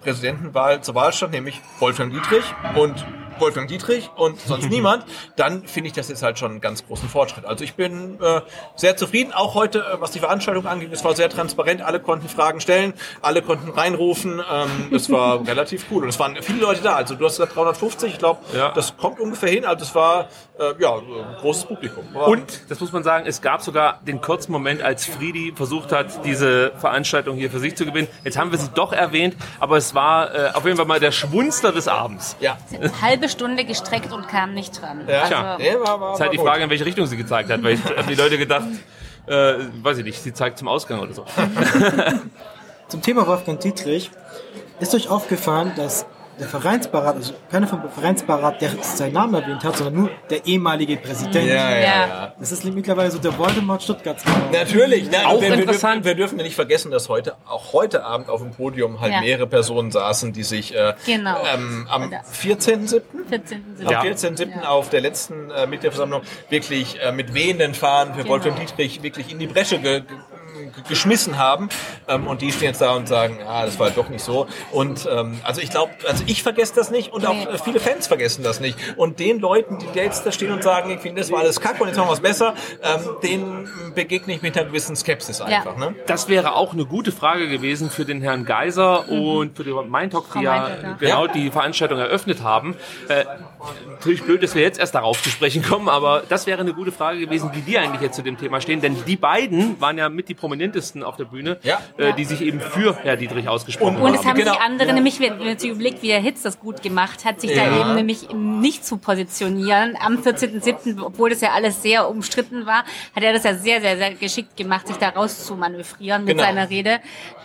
Präsidentenwahl zur Wahl stand, nämlich Wolfgang Dietrich. Und Wolfgang Dietrich und sonst niemand, dann finde ich das jetzt halt schon einen ganz großen Fortschritt. Also ich bin äh, sehr zufrieden, auch heute, äh, was die Veranstaltung angeht, es war sehr transparent, alle konnten Fragen stellen, alle konnten reinrufen, ähm, es war relativ cool und es waren viele Leute da, also du hast gesagt 350, ich glaube, Ja. das kommt ungefähr hin, also es war äh, ja, ein großes Publikum. War- Und, das muss man sagen, es gab sogar den kurzen Moment, als Friedi versucht hat, diese Veranstaltung hier für sich zu gewinnen. Jetzt haben wir sie doch erwähnt, aber es war äh, auf jeden Fall mal der Schwunster des Abends. ja, halbe Stunde gestreckt und kam nicht dran. ja, Tja. nee, war, war, Es ist halt die gut. Frage, in welche Richtung sie gezeigt hat, weil ich hab die Leute gedacht, äh, weiß ich nicht, sie zeigt zum Ausgang oder so. Zum Thema Wolfgang Dietrich. Ist euch aufgefallen, dass der Vereinsbeirat, also keiner vom Vereinsbeirat, der seinen Namen erwähnt hat, sondern nur der ehemalige Präsident. Ja, ja, Ja. ja. Das ist mittlerweile so der Voldemort Stuttgarts. Natürlich, ne? Auch wir, wir, dürfen, interessant. wir dürfen ja nicht vergessen, dass heute, auch heute Abend auf dem Podium halt Ja. mehrere Personen saßen, die sich äh, Genau. ähm, am Oder- 14.07. 14. Am Ja. 14.07. Ja. auf der letzten äh, Mitgliederversammlung wirklich äh, mit wehenden Fahnen für Genau. Wolfgang Dietrich wirklich in die Bresche ge ge geschmissen haben ähm, und die stehen jetzt da und sagen, ah, das war doch nicht so und ähm, also ich glaube, also ich vergesse das nicht und auch äh, viele Fans vergessen das nicht und den Leuten, die jetzt da stehen und sagen, ich finde, das war alles kacke und jetzt machen wir was besser, ähm, denen begegne ich mit einer gewissen Skepsis einfach, ne? Das wäre auch eine gute Frage gewesen für den Herrn Geiser und für die Mindtalk, die ja ja. genau Ja. die Veranstaltung eröffnet haben. Äh, natürlich blöd, dass wir jetzt erst darauf zu sprechen kommen, aber das wäre eine gute Frage gewesen, wie die eigentlich jetzt zu dem Thema stehen, denn die beiden waren ja mit die prominentesten auf der Bühne, Ja. äh, die sich eben für Herr Dietrich ausgesprochen Und- Und haben. es haben Genau. sich andere, nämlich wenn man sich überlegt, wie der Hitz das gut gemacht hat, sich Ja. da eben nämlich nicht zu positionieren. Am 14.07., obwohl das ja alles sehr umstritten war, hat er das ja sehr, sehr, sehr geschickt gemacht, sich da raus zu manövrieren mit Genau. seiner Rede.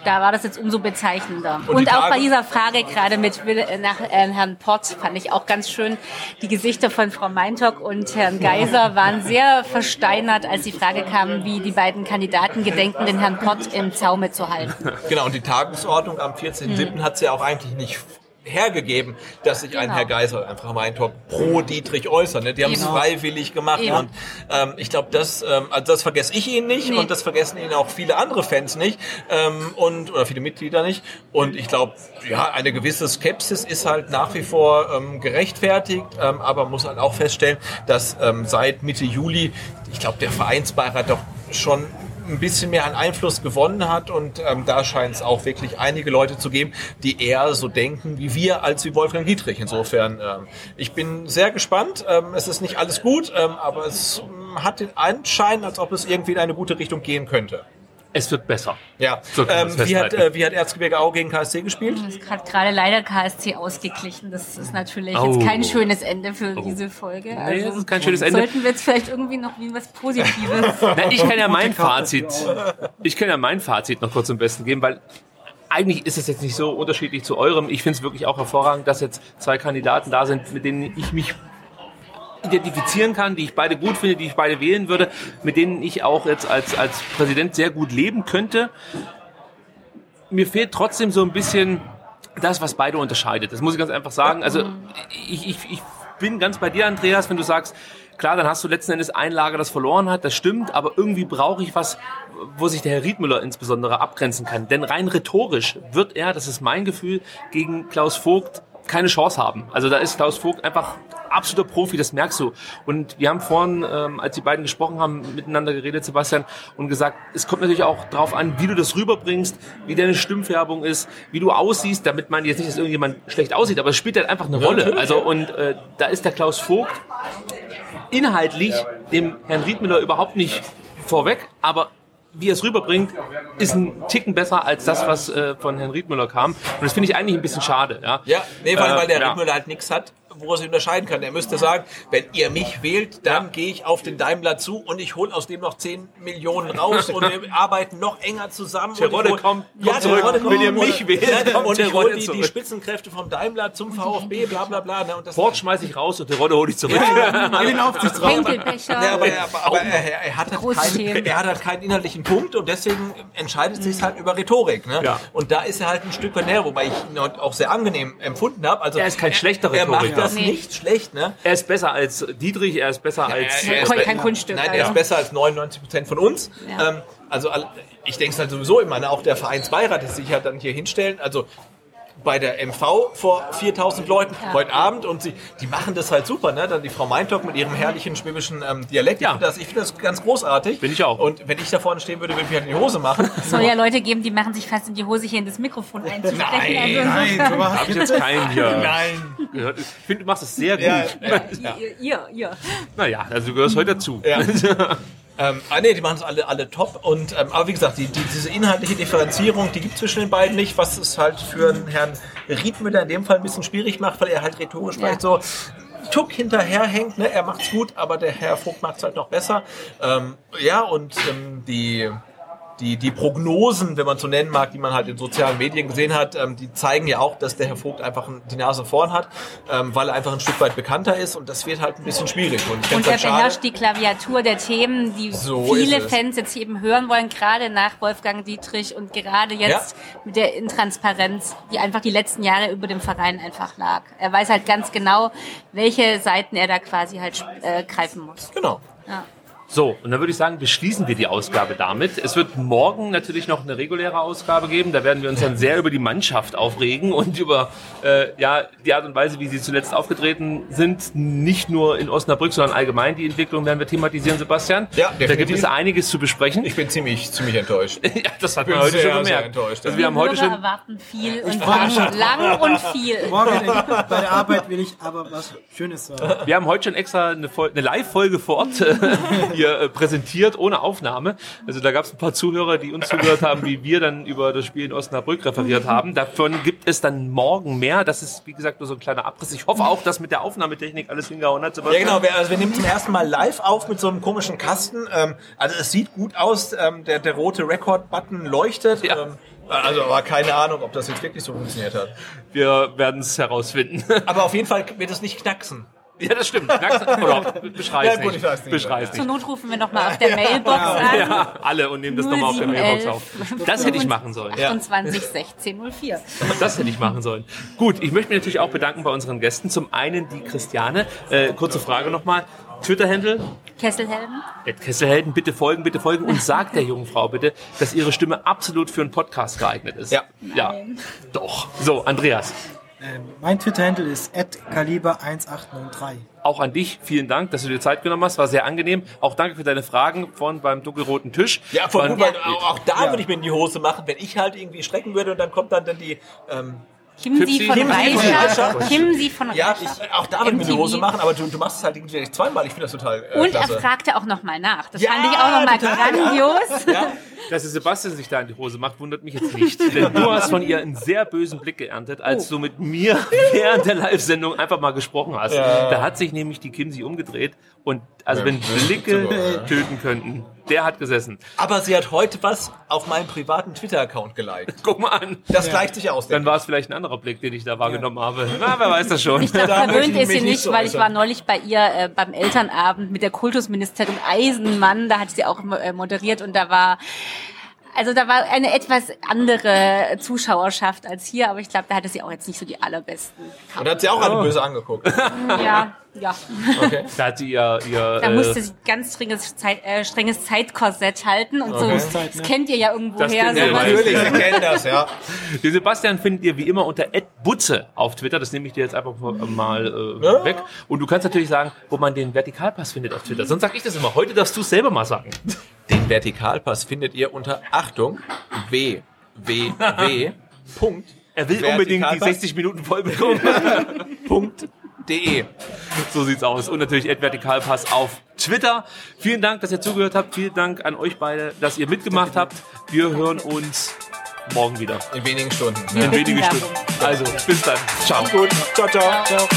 Da war das jetzt umso bezeichnender. Und Und, auch Frage- bei dieser Frage gerade mit äh, nach äh, Herrn Pott fand ich auch ganz schön. Die Gesichter von Frau Meintock und Herrn Geiser waren sehr versteinert, als die Frage kam, wie die beiden Kandidaten gedenken, den Herrn Pott im Zaume zu halten. Genau, und die Tagesordnung am 14.07. hat es ja auch eigentlich nicht hergegeben, dass sich ein Genau. Herr Geisel einfach mal ein Talk pro Dietrich äußert. Ne? Die haben es Eben. freiwillig gemacht Eben. und ähm, ich glaube, das, ähm, also das vergesse ich ihn nicht Nee. und das vergessen ihn auch viele andere Fans nicht ähm, und oder viele Mitglieder nicht. Und ich glaube, ja, eine gewisse Skepsis ist halt nach wie vor ähm, gerechtfertigt, ähm, aber muss halt auch feststellen, dass ähm, seit Mitte Juli, ich glaube, der Vereinsbeirat doch schon ein bisschen mehr an Einfluss gewonnen hat und ähm, da scheint es auch wirklich einige Leute zu geben, die eher so denken wie wir als wie Wolfgang Dietrich. Insofern, ähm, ich bin sehr gespannt. Ähm, es ist nicht alles gut, ähm, aber es ähm, hat den Anschein, als ob es irgendwie in eine gute Richtung gehen könnte. Es wird besser. Ja, So ähm, wie, hat, äh, wie hat Erzgebirge Au gegen KSC gespielt? Es hat gerade leider KSC ausgeglichen. Das ist natürlich Oh. jetzt kein schönes Ende für diese Folge. Also das ist kein schönes Ende. Sollten wir jetzt vielleicht irgendwie noch wie was Positives. Na, ich kann ja mein Fazit, ich kann ja mein Fazit noch kurz zum Besten geben, weil eigentlich ist es jetzt nicht so unterschiedlich zu eurem. Ich finde es wirklich auch hervorragend, dass jetzt zwei Kandidaten da sind, mit denen ich mich identifizieren kann, die ich beide gut finde, die ich beide wählen würde, mit denen ich auch jetzt als, als Präsident sehr gut leben könnte. Mir fehlt trotzdem so ein bisschen das, was beide unterscheidet. Das muss ich ganz einfach sagen. Also ich, ich, ich bin ganz bei dir, Andreas, wenn du sagst, klar, dann hast du letzten Endes ein Lager, das verloren hat, das stimmt, aber irgendwie brauche ich was, wo sich der Herr Riedmüller insbesondere abgrenzen kann. Denn rein rhetorisch wird er, das ist mein Gefühl, gegen Klaus Vogt keine Chance haben. Also da ist Klaus Vogt einfach absoluter Profi, das merkst du. Und wir haben vorhin, ähm, als die beiden gesprochen haben, miteinander geredet, Sebastian, und gesagt, es kommt natürlich auch darauf an, wie du das rüberbringst, wie deine Stimmfärbung ist, wie du aussiehst, damit man jetzt nicht, dass irgendjemand schlecht aussieht, aber es spielt halt einfach eine Rolle. Also und äh, da ist der Klaus Vogt inhaltlich dem Herrn Riedmüller überhaupt nicht vorweg, aber wie er es rüberbringt, ist ein Ticken besser als das, was äh, von Herrn Riedmüller kam. Und das finde ich eigentlich ein bisschen schade. Ja, Ja, nee, weil, Äh, weil der ja. Riedmüller halt nichts hat, wo er sich unterscheiden kann. Er müsste sagen, wenn ihr mich wählt, dann gehe ich auf den Daimler zu und ich hole aus dem noch 10 Millionen raus und wir arbeiten noch enger zusammen. Terodde hol- kommt- ja, kommt zurück. Terodde kommt Wenn ihr mich wählt, Ja, kommt und ich Terodde hole die, die. Spitzenkräfte vom Daimler zum VfB, bla bla bla. Ne? Und das Ford schmeiß ich raus und der Rodde hole ich zurück. In den. Henkelbecher. Ja, aber, er, aber, aber er, er, hat halt keinen, er hat halt keinen inhaltlichen Punkt und deswegen entscheidet sich halt über Rhetorik. Ne? Ja. Und da ist er halt ein Stück näher, wobei ich ihn auch sehr angenehm empfunden habe. Also Er ist kein schlechter Er Rhetoriker. Das Nee. nicht schlecht. Ne? Er ist besser als Dietrich, er ist besser als... er ist kein, Kunststück. Nein, er also. ist besser als 99 Prozent von uns. Ja. Ähm, also ich denke es halt sowieso immer, ne? auch der Vereinsbeirat, der sich halt dann hier hinstellen. Also bei der MV vor 4000 Leuten Ja. heute Abend und sie, die machen das halt super, ne? Dann die Frau Meintock mit ihrem herrlichen schwäbischen ähm, Dialekt. Ja. Ich finde das, ich find das ganz großartig. Bin ich auch. Und wenn ich da vorne stehen würde, würde ich mich halt in die Hose machen. Es soll ja Leute geben, die machen sich fast in die Hose hier in das Mikrofon einzusprechen. Nein, also Nein, sowas Hab ich jetzt keinen hier Nein. gehört. Ich finde, du machst es sehr gut. Ja, ja. Ihr, ihr, ihr. Naja, also du gehörst heute dazu. Ja. ähm, ah, nee, die machen es alle, alle top. Und, ähm, aber wie gesagt, die, die, diese inhaltliche Differenzierung, die gibt es zwischen den beiden nicht, was es halt für einen Herrn Riedmüller in dem Fall ein bisschen schwierig macht, weil er halt rhetorisch vielleicht so einen Tuck hinterherhängt. Ne? Er macht's gut, aber der Herr Vogt macht's halt noch besser. Ähm, ja, und ähm, die die, die Prognosen, wenn man so nennen mag, die man halt in sozialen Medien gesehen hat, ähm, die zeigen ja auch, dass der Herr Vogt einfach die Nase vorn hat, ähm, weil er einfach ein Stück weit bekannter ist und das wird halt ein bisschen schwierig. Und, ich Und find's er halt beherrscht die Klaviatur der Themen, die So viele. Fans jetzt eben hören wollen, gerade nach Wolfgang Dietrich und gerade jetzt mit der Intransparenz, die einfach die letzten Jahre über dem Verein einfach lag. Er weiß halt ganz genau, welche Seiten er da quasi halt äh, greifen muss. Genau. Ja. So, und dann würde ich sagen, beschließen wir die Ausgabe damit. Es wird morgen natürlich noch eine reguläre Ausgabe geben. Da werden wir uns dann sehr über die Mannschaft aufregen und über äh, ja, die Art und Weise, wie sie zuletzt aufgetreten sind. Nicht nur in Osnabrück, sondern allgemein die Entwicklung werden wir thematisieren, Sebastian. Ja, Da gibt definitiv. es einiges zu besprechen. Ich bin ziemlich, ziemlich enttäuscht. ja, das hat bin man heute sehr, schon sehr gemerkt. enttäuscht, Also ja. wir haben heute schon erwarten viel und lang und viel. Morgen bei der Arbeit will ich aber was Schönes sagen. Wir haben heute schon extra eine, eine Live-Folge vor Ort äh, hier äh, präsentiert, ohne Aufnahme. Also da gab es ein paar Zuhörer, die uns zugehört haben, wie wir dann über das Spiel in Osnabrück referiert haben. Davon gibt es dann morgen mehr. Das ist, wie gesagt, nur so ein kleiner Abriss. Ich hoffe auch, dass mit der Aufnahmetechnik alles hingehauen hat. Ja genau, wir, also wir nehmen zum ersten Mal live auf mit so einem komischen Kasten. Ähm, also es sieht gut aus, ähm, der, der rote Record-Button leuchtet. Ja. Ähm, also aber keine Ahnung, ob das jetzt wirklich so funktioniert hat. Wir werden es herausfinden. Aber auf jeden Fall wird es nicht knacksen. Ja, das stimmt. Oder beschrei's Ja, gut, nicht. nicht. Beschrei's Zur nicht. Not rufen wir nochmal auf der Mailbox an. Ja, alle und nehmen das nochmal auf der Mailbox 0711 auf. Das hätte ich machen sollen. 28 16 04. Das hätte ich machen sollen. Gut, ich möchte mich natürlich auch bedanken bei unseren Gästen. Zum einen die Christiane. Äh, kurze Frage nochmal. Twitter-Handle, Kesselhelden? Ed Kesselhelden, bitte folgen, bitte folgen und sagt der jungen Frau bitte, dass ihre Stimme absolut für einen Podcast geeignet ist. Ja. Ja. Doch. So, Andreas, mein Twitter-Handle ist @kaliber1803. auch an dich vielen Dank, dass du dir Zeit genommen hast. War sehr angenehm. Auch danke für deine Fragen von beim dunkelroten Tisch. Ja, gut, weil auch, auch da würde ich mir in die Hose machen, wenn ich halt irgendwie strecken würde und dann kommt dann, dann die... Ähm, Kimsi von Kimsi von Reicher. Kimsi von ja, Reicher. ich, auch da würde ich MTV. Hose machen, aber du, du machst es halt irgendwie zweimal. Ich finde das total äh, Und er klasse. fragte auch nochmal nach. Das Ja, fand ich auch nochmal grandios. Ja, Dass der Sebastian sich da in die Hose macht, wundert mich jetzt nicht. Denn du hast von ihr einen sehr bösen Blick geerntet, als du mit mir während der Live-Sendung einfach mal gesprochen hast. Da hat sich nämlich die Kimsi umgedreht und also wenn Blicke töten könnten, der hat gesessen. aber sie hat heute was auf meinem privaten Twitter-Account geliked. Guck mal an. Das gleicht sich aus. Dann war es vielleicht ein anderer Blick, den ich da wahrgenommen habe. Na, wer weiß das schon. Ich glaube, verwöhnt ich ist sie nicht so weil ich äußern. war neulich bei ihr äh, beim Elternabend mit der Kultusministerin Eisenmann. Da hat sie auch äh, moderiert und da war also da war eine etwas andere Zuschauerschaft als hier, aber ich glaube, da hatte sie auch jetzt nicht so die allerbesten. ich. Und hat sie auch alle böse angeguckt. Ja, ja. Okay. Da hat sie ihr, ihr Da äh, musste sie ganz strenges, Zeit, äh, strenges Zeitkorsett halten und so. Das ne? kennt ihr ja irgendwo Das her. ja. Natürlich, wir kennen das, ja. Den Sebastian findet ihr wie immer unter Butze auf Twitter. Das nehme ich dir jetzt einfach mal äh, Ja. weg. Und du kannst natürlich sagen, wo man den Vertikalpass findet auf Twitter. Sonst sag ich das immer. Heute darfst du es selber mal sagen. Den Vertikalpass findet ihr unter Achtung www. Punkt Er will unbedingt die Vertikalpass. 60 Minuten voll bekommen. Punkt de. so sieht's aus. Und natürlich Vertikalpass auf Twitter. Vielen Dank, dass ihr zugehört habt. Vielen Dank an euch beide, dass ihr mitgemacht habt. Wir hören uns morgen wieder. In wenigen Stunden. In bitten wenigen. Stunden. Also, bis dann. Ciao. Gut. Ciao, ciao. Ciao.